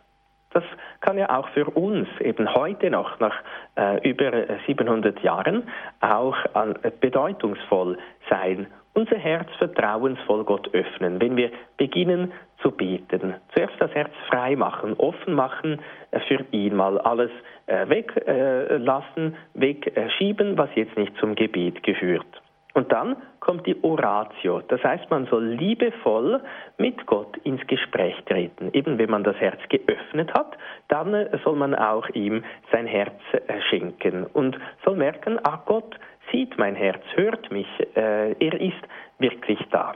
Das kann ja auch für uns eben heute noch, nach äh, über 700 Jahren, auch äh, bedeutungsvoll sein unser Herz vertrauensvoll Gott öffnen, wenn wir beginnen zu beten. Zuerst das Herz frei machen, offen machen äh, für ihn, mal alles äh, weglassen, wegschieben, was jetzt nicht zum Gebet gehört. Und dann kommt die Oratio. Das heißt, man soll liebevoll mit Gott ins Gespräch treten. Eben wenn man das Herz geöffnet hat, dann äh, soll man auch ihm sein Herz schenken und soll merken, ach Gott sieht mein Herz, hört mich, er ist wirklich da.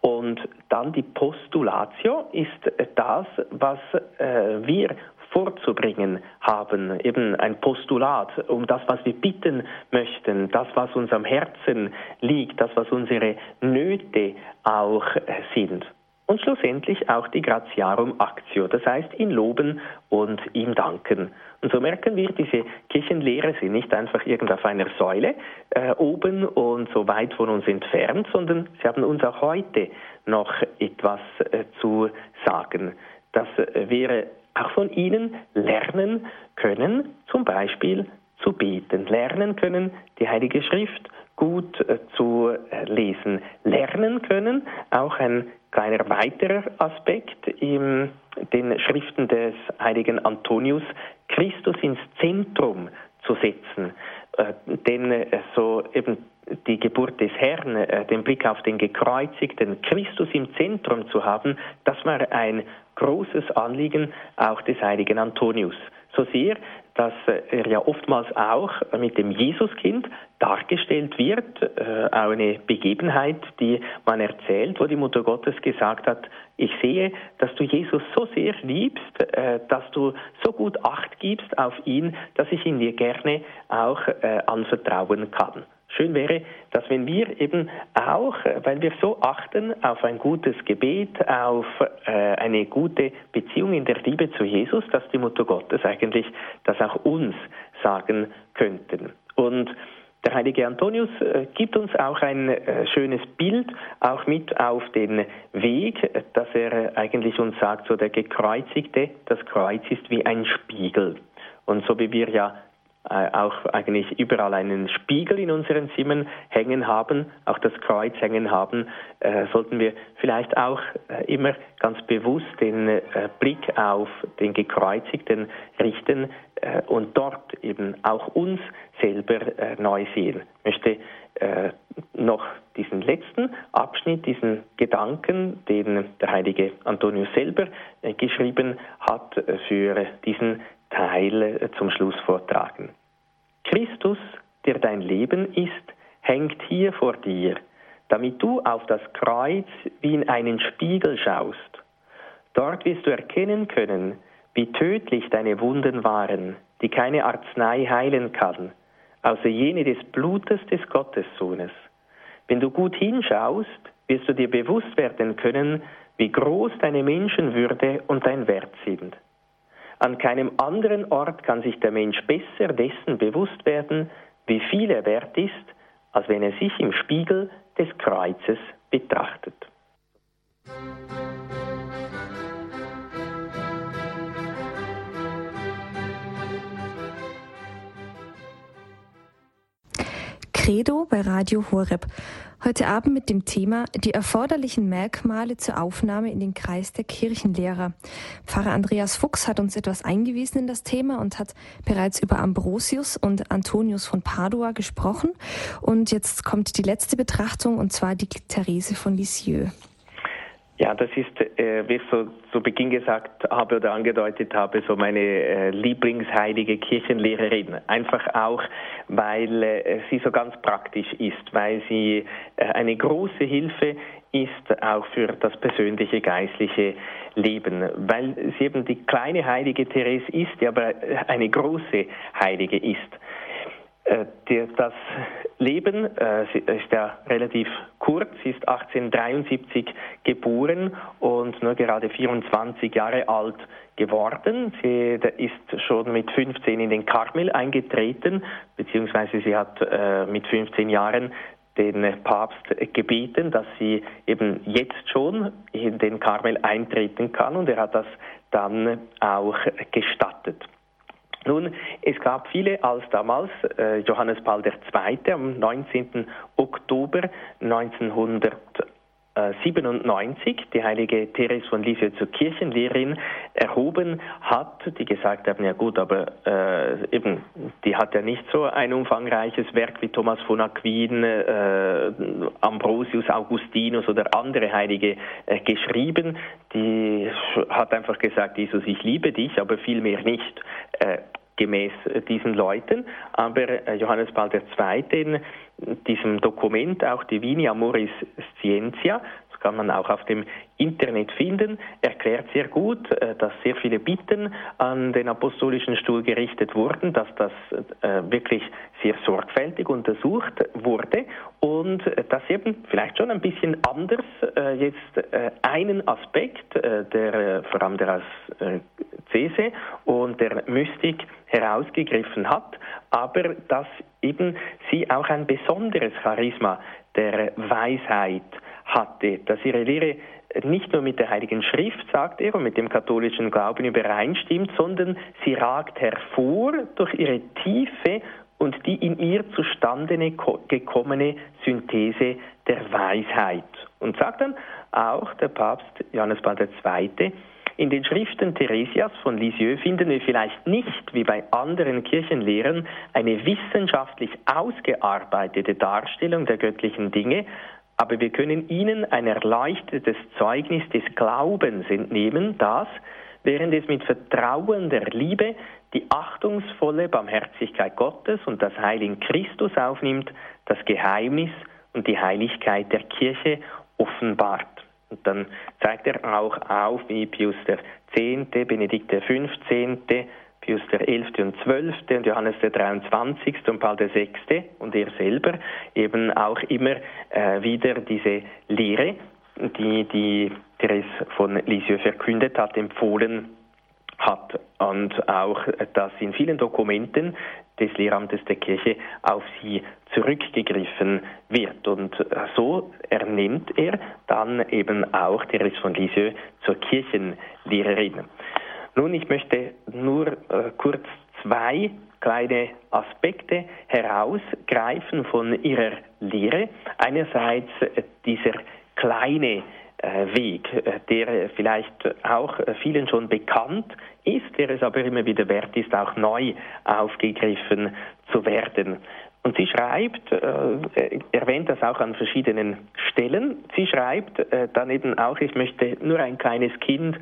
Und dann die Postulatio ist das, was äh, wir vorzubringen haben, eben ein Postulat um das, was wir bitten möchten, das, was uns am Herzen liegt, das, was unsere Nöte auch sind und schlussendlich auch die Gratiarum Actio, das heißt ihn loben und ihm danken. Und so merken wir, diese Kirchenlehre sind nicht einfach irgend auf einer Säule äh, oben und so weit von uns entfernt, sondern sie haben uns auch heute noch etwas äh, zu sagen. Das äh, wäre auch von Ihnen lernen können, zum Beispiel zu beten, lernen können, die Heilige Schrift gut äh, zu äh, lesen, lernen können, auch ein kleiner weiterer Aspekt in den Schriften des heiligen Antonius, Christus ins Zentrum zu setzen. Äh, denn äh, so eben die Geburt des Herrn, äh, den Blick auf den gekreuzigten Christus im Zentrum zu haben, das war ein großes Anliegen auch des heiligen Antonius. So sehr, dass er ja oftmals auch mit dem Jesuskind dargestellt wird, äh, auch eine Begebenheit, die man erzählt, wo die Mutter Gottes gesagt hat, ich sehe, dass du Jesus so sehr liebst, äh, dass du so gut Acht gibst auf ihn, dass ich ihn dir gerne auch äh, anvertrauen kann. Schön wäre, dass wenn wir eben auch, weil wir so achten auf ein gutes Gebet, auf äh, eine gute Beziehung in der Liebe zu Jesus, dass die Mutter Gottes eigentlich das auch uns sagen könnten. Und der heilige Antonius äh, gibt uns auch ein äh, schönes Bild, auch mit auf den Weg, dass er eigentlich uns sagt, so der Gekreuzigte, das Kreuz ist wie ein Spiegel. Und so wie wir ja auch eigentlich überall einen Spiegel in unseren Zimmern hängen haben, auch das Kreuz hängen haben, äh, sollten wir vielleicht auch äh, immer ganz bewusst den äh, Blick auf den Gekreuzigten richten äh, und dort eben auch uns selber äh, neu sehen. Ich möchte noch diesen letzten Abschnitt, diesen Gedanken, den der heilige Antonius selber geschrieben hat, für diesen Teil zum Schluss vortragen. Christus, der dein Leben ist, hängt hier vor dir, damit du auf das Kreuz wie in einen Spiegel schaust. Dort wirst du erkennen können, wie tödlich deine Wunden waren, die keine Arznei heilen kann, außer jene des Blutes des Gottessohnes. Wenn du gut hinschaust, wirst du dir bewusst werden können, wie groß deine Menschenwürde und dein Wert sind. An keinem anderen Ort kann sich der Mensch besser dessen bewusst werden, wie viel er wert ist, als wenn er sich im Spiegel des Kreuzes betrachtet. Credo bei Radio Horeb. Heute Abend mit dem Thema die erforderlichen Merkmale zur Aufnahme in den Kreis der Kirchenlehrer. Pfarrer Andreas Fuchs hat uns etwas eingewiesen in das Thema und hat bereits über Ambrosius und Antonius von Padua gesprochen. Und jetzt kommt die letzte Betrachtung und zwar die Therese von Lisieux. Ja, das ist, äh, wie ich so zu Beginn gesagt habe oder angedeutet habe, so meine äh, Lieblingsheilige Kirchenlehrerin. Einfach auch, weil äh, sie so ganz praktisch ist, weil sie äh, eine große Hilfe ist auch für das persönliche geistliche Leben, weil sie eben die kleine heilige Therese ist, die aber eine große Heilige ist. Äh, das Leben äh, ist ja relativ kurz, sie ist 1873 geboren und nur gerade 24 Jahre alt geworden. Sie ist schon mit 15 in den Karmel eingetreten, beziehungsweise sie hat äh, mit 15 Jahren den Papst gebeten, dass sie eben jetzt schon in den Karmel eintreten kann und er hat das dann auch gestattet. Nun, es gab viele, als damals äh, Johannes Paul II. am 19. Oktober 1900 97 die heilige Therese von Lisieux zur Kirchenlehrerin erhoben hat, die gesagt haben, ja gut, aber äh, eben, die hat ja nicht so ein umfangreiches Werk wie Thomas von Aquin, äh, Ambrosius, Augustinus oder andere Heilige äh, geschrieben. Die hat einfach gesagt, Jesus, ich liebe dich, aber viel mehr nicht. Äh, gemäß diesen Leuten. Aber äh, Johannes Paul II. in diesem Dokument, auch Divini Amoris Scientia, kann man auch auf dem Internet finden, erklärt sehr gut, äh, dass sehr viele Bitten an den Apostolischen Stuhl gerichtet wurden, dass das äh, wirklich sehr sorgfältig untersucht wurde und dass eben vielleicht schon ein bisschen anders jetzt einen Aspekt, der vor allem der Cese und der Mystik herausgegriffen hat, aber dass eben sie auch ein besonderes Charisma der Weisheit hatte, dass ihre Lehre nicht nur mit der Heiligen Schrift, sagt er, und mit dem katholischen Glauben übereinstimmt, sondern sie ragt hervor durch ihre tiefe und die in ihr zustande gekommene Synthese der Weisheit. Und sagt dann auch der Papst Johannes Paul II., in den Schriften Theresias von Lisieux finden wir vielleicht nicht, wie bei anderen Kirchenlehrern, eine wissenschaftlich ausgearbeitete Darstellung der göttlichen Dinge, aber wir können ihnen ein erleuchtetes Zeugnis des Glaubens entnehmen, das, während es mit Vertrauen der Liebe die achtungsvolle Barmherzigkeit Gottes und das Heil in Christus aufnimmt, das Geheimnis und die Heiligkeit der Kirche offenbart. Und dann zeigt er auch auf, wie Pius Zehnte, Benedikt Fünfzehnte, Pius der Elfte und Zwölfte und Johannes der 23. und Paul der Sechste und er selber eben auch immer äh, wieder diese Lehre, die die Therese von Lisieux verkündet hat, empfohlen hat und auch dass in vielen Dokumenten des Lehramtes der Kirche auf sie zurückgegriffen wird. Und so ernennt er dann eben auch Therese von Lisieux zur Kirchenlehrerin. Nun, ich möchte nur äh, kurz zwei kleine Aspekte herausgreifen von ihrer Lehre. Einerseits äh, dieser kleine äh, Weg, äh, der vielleicht auch vielen schon bekannt ist, der es aber immer wieder wert ist, auch neu aufgegriffen zu werden. Und sie schreibt, äh, erwähnt das auch an verschiedenen Stellen, sie schreibt äh, dann eben auch, ich möchte nur ein kleines Kind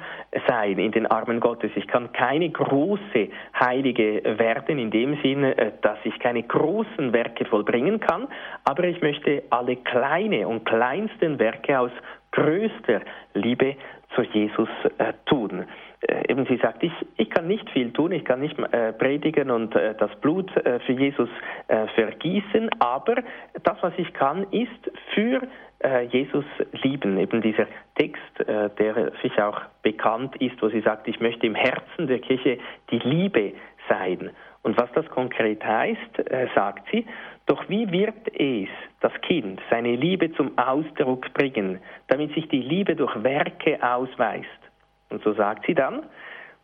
sein in den Armen Gottes. Ich kann keine große Heilige werden, in dem Sinne, äh, dass ich keine großen Werke vollbringen kann, aber ich möchte alle kleine und kleinsten Werke aus größter Liebe zu Jesus äh, tun. Äh, eben sie sagt, ich, ich kann nicht viel tun, ich kann nicht äh, predigen und äh, das Blut äh, für Jesus äh, vergießen, aber das, was ich kann, ist für Jesus lieben. Eben dieser Text, der sich auch bekannt ist, wo sie sagt, ich möchte im Herzen der Kirche die Liebe sein. Und was das konkret heißt, äh, sagt sie, doch wie wird es das Kind seine Liebe zum Ausdruck bringen, damit sich die Liebe durch Werke ausweist? Und so sagt sie dann,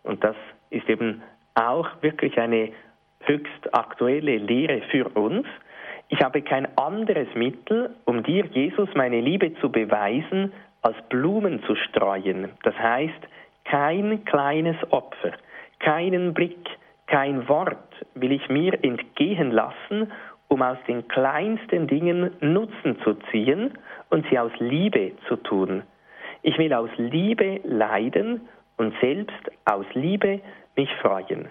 und das ist eben auch wirklich eine höchst aktuelle Lehre für uns, ich habe kein anderes Mittel, um dir, Jesus, meine Liebe zu beweisen, als Blumen zu streuen. Das heißt, kein kleines Opfer, keinen Blick, kein Wort will ich mir entgehen lassen, um aus den kleinsten Dingen Nutzen zu ziehen und sie aus Liebe zu tun. Ich will aus Liebe leiden und selbst aus Liebe mich freuen.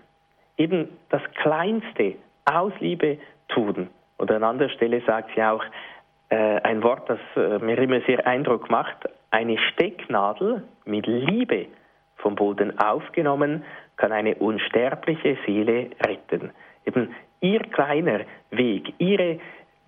Eben das Kleinste aus Liebe tun. Oder an anderer Stelle sagt sie auch äh, ein Wort, das äh, mir immer sehr Eindruck macht, eine Stecknadel mit Liebe vom Boden aufgenommen kann eine unsterbliche Seele retten. Eben ihr kleiner Weg, ihre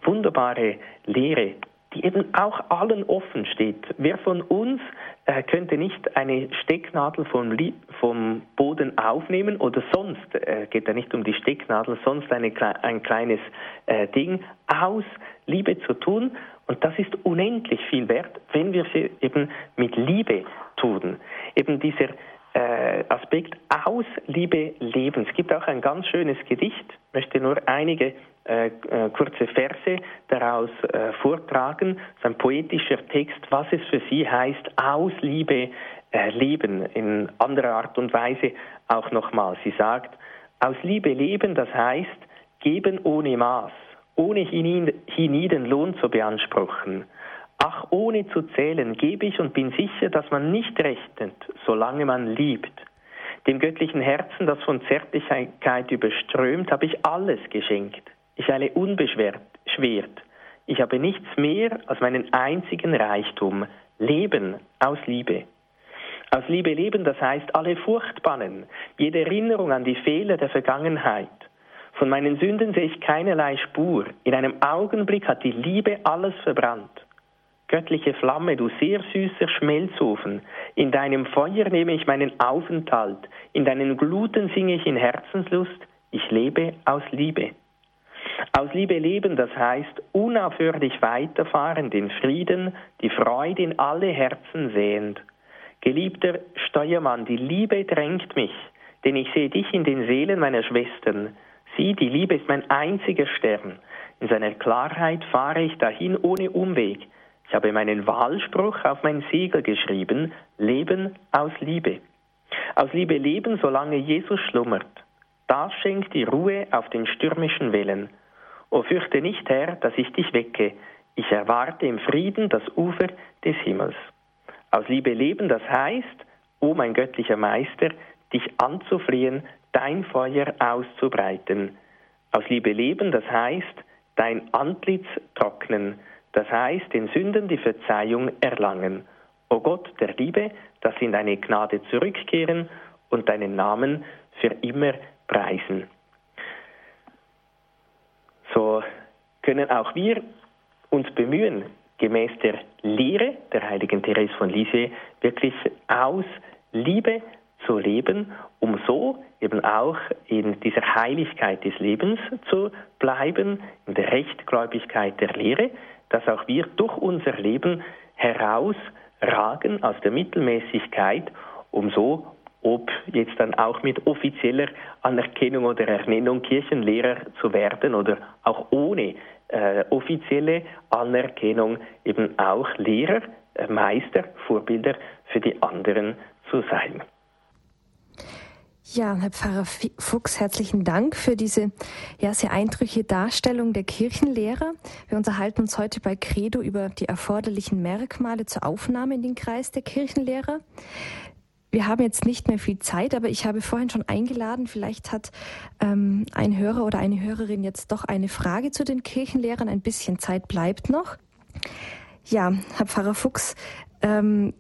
wunderbare Lehre, die eben auch allen offen steht. Wer von uns äh, könnte nicht eine Stecknadel vom, vom Boden aufnehmen oder sonst, äh, geht ja nicht um die Stecknadel, sonst eine, ein kleines äh, Ding aus Liebe zu tun. Und das ist unendlich viel wert, wenn wir sie eben mit Liebe tun. Eben dieser äh, Aspekt aus Liebe leben. Es gibt auch ein ganz schönes Gedicht, ich möchte nur einige äh, äh, kurze Verse daraus äh, vortragen. Das ist ein poetischer Text, was es für sie heißt, aus Liebe äh, leben, in anderer Art und Weise auch nochmal. Sie sagt, aus Liebe leben, das heißt, geben ohne Maß, ohne hienieden Lohn zu beanspruchen. Ach, ohne zu zählen, gebe ich und bin sicher, dass man nicht rechnet, solange man liebt. Dem göttlichen Herzen, das von Zärtlichkeit überströmt, habe ich alles geschenkt. Ich eile unbeschwert, schwert. Ich habe nichts mehr als meinen einzigen Reichtum, Leben aus Liebe. Aus Liebe leben, das heißt alle Furcht bannen, jede Erinnerung an die Fehler der Vergangenheit. Von meinen Sünden sehe ich keinerlei Spur. In einem Augenblick hat die Liebe alles verbrannt. Göttliche Flamme, du sehr süßer Schmelzofen, in deinem Feuer nehme ich meinen Aufenthalt, in deinen Gluten singe ich in Herzenslust, ich lebe aus Liebe. Aus Liebe leben, das heißt unaufhörlich weiterfahren, den Frieden, die Freude in alle Herzen sehend. Geliebter Steuermann, die Liebe drängt mich, denn ich sehe dich in den Seelen meiner Schwestern. Sieh, die Liebe ist mein einziger Stern. In seiner Klarheit fahre ich dahin ohne Umweg. Ich habe meinen Wahlspruch auf mein Siegel geschrieben, Leben aus Liebe. Aus Liebe leben, solange Jesus schlummert. Das schenkt die Ruhe auf den stürmischen Wellen. O fürchte nicht, Herr, dass ich dich wecke. Ich erwarte im Frieden das Ufer des Himmels. Aus Liebe leben, das heißt, o mein göttlicher Meister, dich anzuflehen, dein Feuer auszubreiten. Aus Liebe leben, das heißt, dein Antlitz trocknen, das heißt, den Sünden die Verzeihung erlangen. O Gott der Liebe, dass in deine Gnade zurückkehren und deinen Namen für immer preisen. So können auch wir uns bemühen, gemäß der Lehre der heiligen Therese von Lisieux wirklich aus Liebe zu leben, um so eben auch in dieser Heiligkeit des Lebens zu bleiben, in der Rechtgläubigkeit der Lehre, dass auch wir durch unser Leben herausragen aus der Mittelmäßigkeit, um so ob jetzt dann auch mit offizieller Anerkennung oder Ernennung Kirchenlehrer zu werden oder auch ohne äh, offizielle Anerkennung eben auch Lehrer, äh, Meister, Vorbilder für die anderen zu sein. Ja, Herr Pfarrer Fuchs, herzlichen Dank für diese ja, sehr eindrückliche Darstellung der Kirchenlehrer. Wir unterhalten uns heute bei Credo über die erforderlichen Merkmale zur Aufnahme in den Kreis der Kirchenlehrer. Wir haben jetzt nicht mehr viel Zeit, aber ich habe vorhin schon eingeladen. Vielleicht hat ähm, ein Hörer oder eine Hörerin jetzt doch eine Frage zu den Kirchenlehrern. Ein bisschen Zeit bleibt noch. Ja, Herr Pfarrer Fuchs, ähm,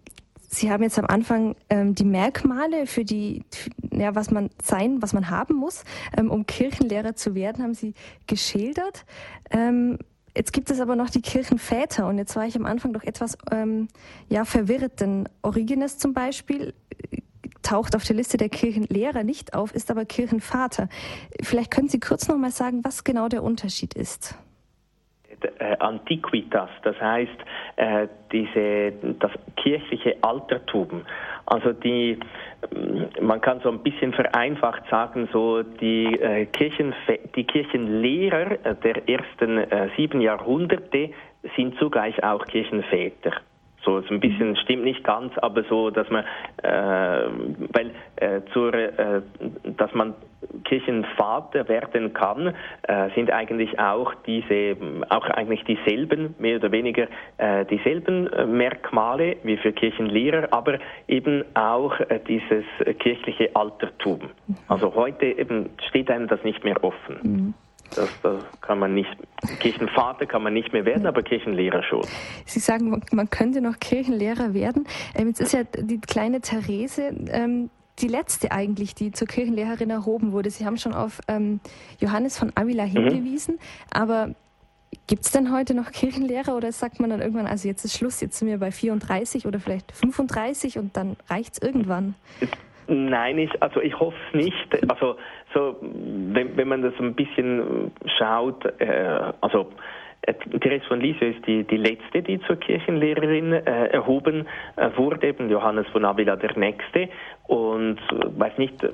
Sie haben jetzt am Anfang ähm, die Merkmale für die, ja, was man sein, was man haben muss, ähm, um Kirchenlehrer zu werden, haben Sie geschildert. Ähm, Jetzt gibt es aber noch die Kirchenväter und jetzt war ich am Anfang doch etwas ähm, ja, verwirrt, denn Origenes zum Beispiel äh, taucht auf der Liste der Kirchenlehrer nicht auf, ist aber Kirchenvater. Vielleicht können Sie kurz noch mal sagen, was genau der Unterschied ist. Äh, Antiquitas, das heißt äh, diese, das kirchliche Altertum. Also die, mm, man kann so ein bisschen vereinfacht sagen, so die, äh, Kirchen, die Kirchenlehrer der ersten äh, sieben Jahrhunderte sind zugleich auch Kirchenväter. So, so ein bisschen mhm. stimmt nicht ganz, aber so, dass man, äh, weil äh, zur, äh, dass man Kirchenvater werden kann, äh, sind eigentlich auch diese, auch eigentlich dieselben, mehr oder weniger äh, dieselben äh, Merkmale wie für Kirchenlehrer, aber eben auch äh, dieses kirchliche Altertum. Mhm. Also heute eben steht einem das nicht mehr offen. Mhm. Das, das, kann man nicht, Kirchenvater kann man nicht mehr werden, aber Kirchenlehrer schon. Sie sagen, man könnte noch Kirchenlehrer werden. Ähm, jetzt ist ja die kleine Therese ähm, die letzte eigentlich, die zur Kirchenlehrerin erhoben wurde. Sie haben schon auf ähm, Johannes von Avila mhm. hingewiesen, aber gibt es denn heute noch Kirchenlehrer oder sagt man dann irgendwann, also jetzt ist Schluss, jetzt sind wir bei 34 oder vielleicht 35 und dann reicht es irgendwann? Nein, ich, also ich hoffe es nicht. Also so, wenn, wenn man das ein bisschen schaut, äh, also Äh, Therese von Lisieux ist die, die letzte, die zur Kirchenlehrerin äh, erhoben äh, wurde, eben Johannes von Avila der nächste. Und äh, weiß nicht, äh,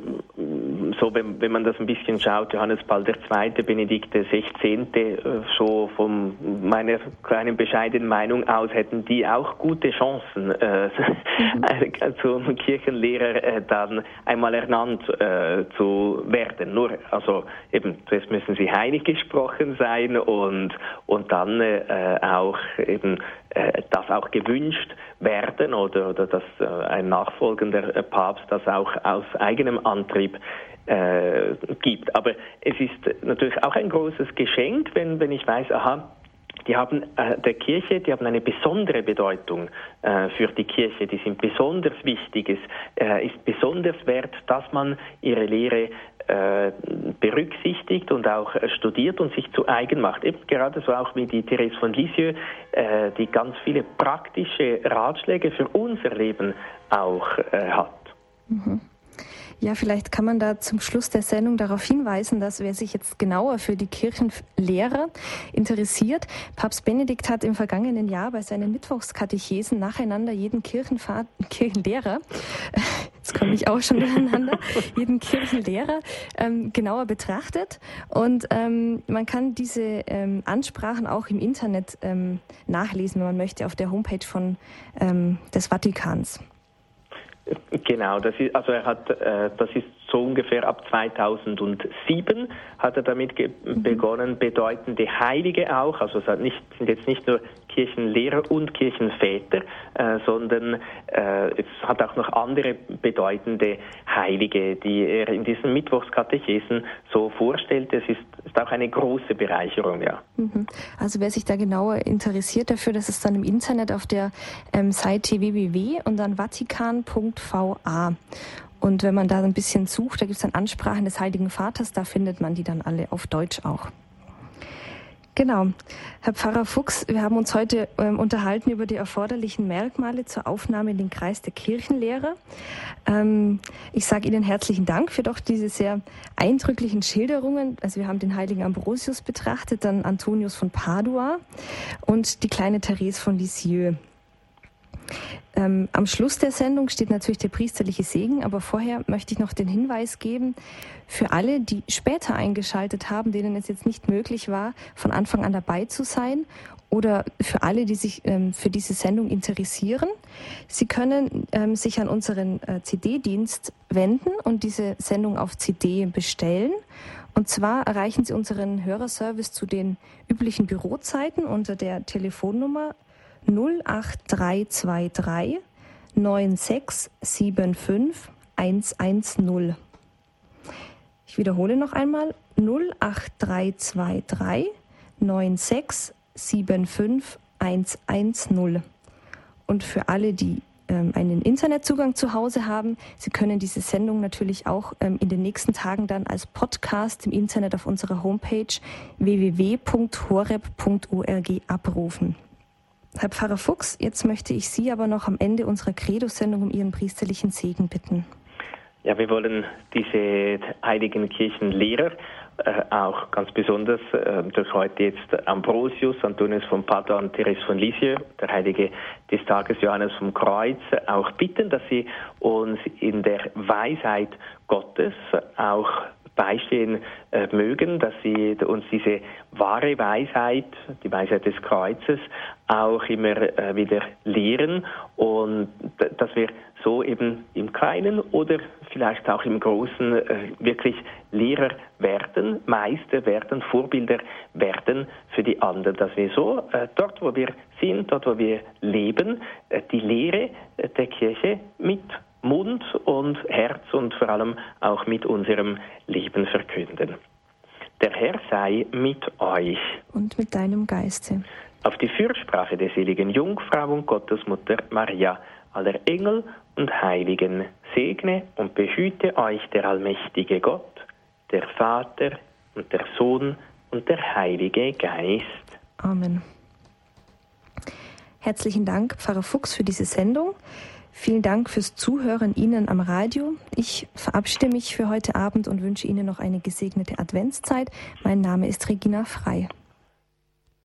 so wenn, wenn man das ein bisschen schaut, Johannes Paul II., Benedikt XVI., äh, so von meiner kleinen bescheidenen Meinung aus hätten die auch gute Chancen, äh, mhm. zum Kirchenlehrer äh, dann einmal ernannt äh, zu werden. Nur, also eben, zuerst müssen sie heilig gesprochen sein und, und dann äh, auch eben äh, das auch gewünscht werden oder, oder dass äh, ein nachfolgender äh, Papst das auch aus eigenem Antrieb äh, gibt. Aber es ist natürlich auch ein großes Geschenk, wenn, wenn ich weiß, aha, die haben äh, der Kirche, die haben eine besondere Bedeutung äh, für die Kirche, die sind besonders wichtig. Es äh, ist besonders wert, dass man ihre Lehre äh, berücksichtigt und auch äh, studiert und sich zu eigen macht. Eben gerade so auch wie die Therese von Lisieux, äh, die ganz viele praktische Ratschläge für unser Leben auch hat. Mhm. Ja, vielleicht kann man da zum Schluss der Sendung darauf hinweisen, dass wer sich jetzt genauer für die Kirchenlehre interessiert, Papst Benedikt hat im vergangenen Jahr bei seinen Mittwochskatechesen nacheinander jeden Kirchenlehrer, komme ich auch schon durcheinander, jeden Kirchenlehrer ähm, genauer betrachtet und ähm, man kann diese ähm, Ansprachen auch im Internet ähm, nachlesen, wenn man möchte, auf der Homepage von ähm, des Vatikans. Genau, das ist, also er hat, äh, das ist so ungefähr ab 2007 hat er damit mhm. begonnen, bedeutende Heilige auch, also es nicht, sind jetzt nicht nur Kirchenlehrer und Kirchenväter, äh, sondern äh, es hat auch noch andere bedeutende Heilige, die er in diesen Mittwochskatechesen so vorstellt. Es ist, ist auch eine große Bereicherung, ja. Mhm. Also wer sich da genauer interessiert dafür, das ist dann im Internet auf der ähm, Seite www und dann vatikan.va. Und wenn man da ein bisschen sucht, da gibt es dann Ansprachen des Heiligen Vaters, da findet man die dann alle auf Deutsch auch. Genau. Herr Pfarrer Fuchs, wir haben uns heute ähm, unterhalten über die erforderlichen Merkmale zur Aufnahme in den Kreis der Kirchenlehre. Ähm, ich sage Ihnen herzlichen Dank für doch diese sehr eindrücklichen Schilderungen. Also wir haben den heiligen Ambrosius betrachtet, dann Antonius von Padua und die kleine Therese von Lisieux. Ähm, am Schluss der Sendung steht natürlich der priesterliche Segen, aber vorher möchte ich noch den Hinweis geben, für alle, die später eingeschaltet haben, denen es jetzt nicht möglich war, von Anfang an dabei zu sein oder für alle, die sich ähm, für diese Sendung interessieren. Sie können ähm, sich an unseren äh, CD-Dienst wenden und diese Sendung auf CD bestellen. Und zwar erreichen Sie unseren Hörerservice zu den üblichen Bürozeiten unter der Telefonnummer 08323 9675 110. Ich wiederhole noch einmal 08323 9675 110. Und für alle, die ähm, einen Internetzugang zu Hause haben, Sie können diese Sendung natürlich auch ähm, in den nächsten Tagen dann als Podcast im Internet auf unserer Homepage www.horeb.org abrufen. Herr Pfarrer Fuchs, jetzt möchte ich Sie aber noch am Ende unserer Credo-Sendung um Ihren priesterlichen Segen bitten. Ja, wir wollen diese heiligen Kirchenlehrer äh, auch ganz besonders äh, durch heute jetzt Ambrosius, Antonius von Padua und Therese von Lisieux, der Heilige des Tages Johannes vom Kreuz, auch bitten, dass sie uns in der Weisheit Gottes auch beistehen äh, mögen, dass sie uns diese wahre Weisheit, die Weisheit des Kreuzes, auch immer äh, wieder lehren und dass wir so eben im Kleinen oder vielleicht auch im Großen äh, wirklich Lehrer werden, Meister werden, Vorbilder werden für die anderen, dass wir so äh, dort, wo wir sind, dort, wo wir leben, äh, die Lehre äh, der Kirche mit Mund und Herz und vor allem auch mit unserem Leben verkünden. Der Herr sei mit euch. Und mit deinem Geiste. Auf die Fürsprache der seligen Jungfrau und Gottesmutter Maria, aller Engel und Heiligen, segne und behüte euch der allmächtige Gott, der Vater und der Sohn und der Heilige Geist. Amen. Herzlichen Dank, Pfarrer Fuchs, für diese Sendung. Vielen Dank fürs Zuhören Ihnen am Radio. Ich verabschiede mich für heute Abend und wünsche Ihnen noch eine gesegnete Adventszeit. Mein Name ist Regina Frei.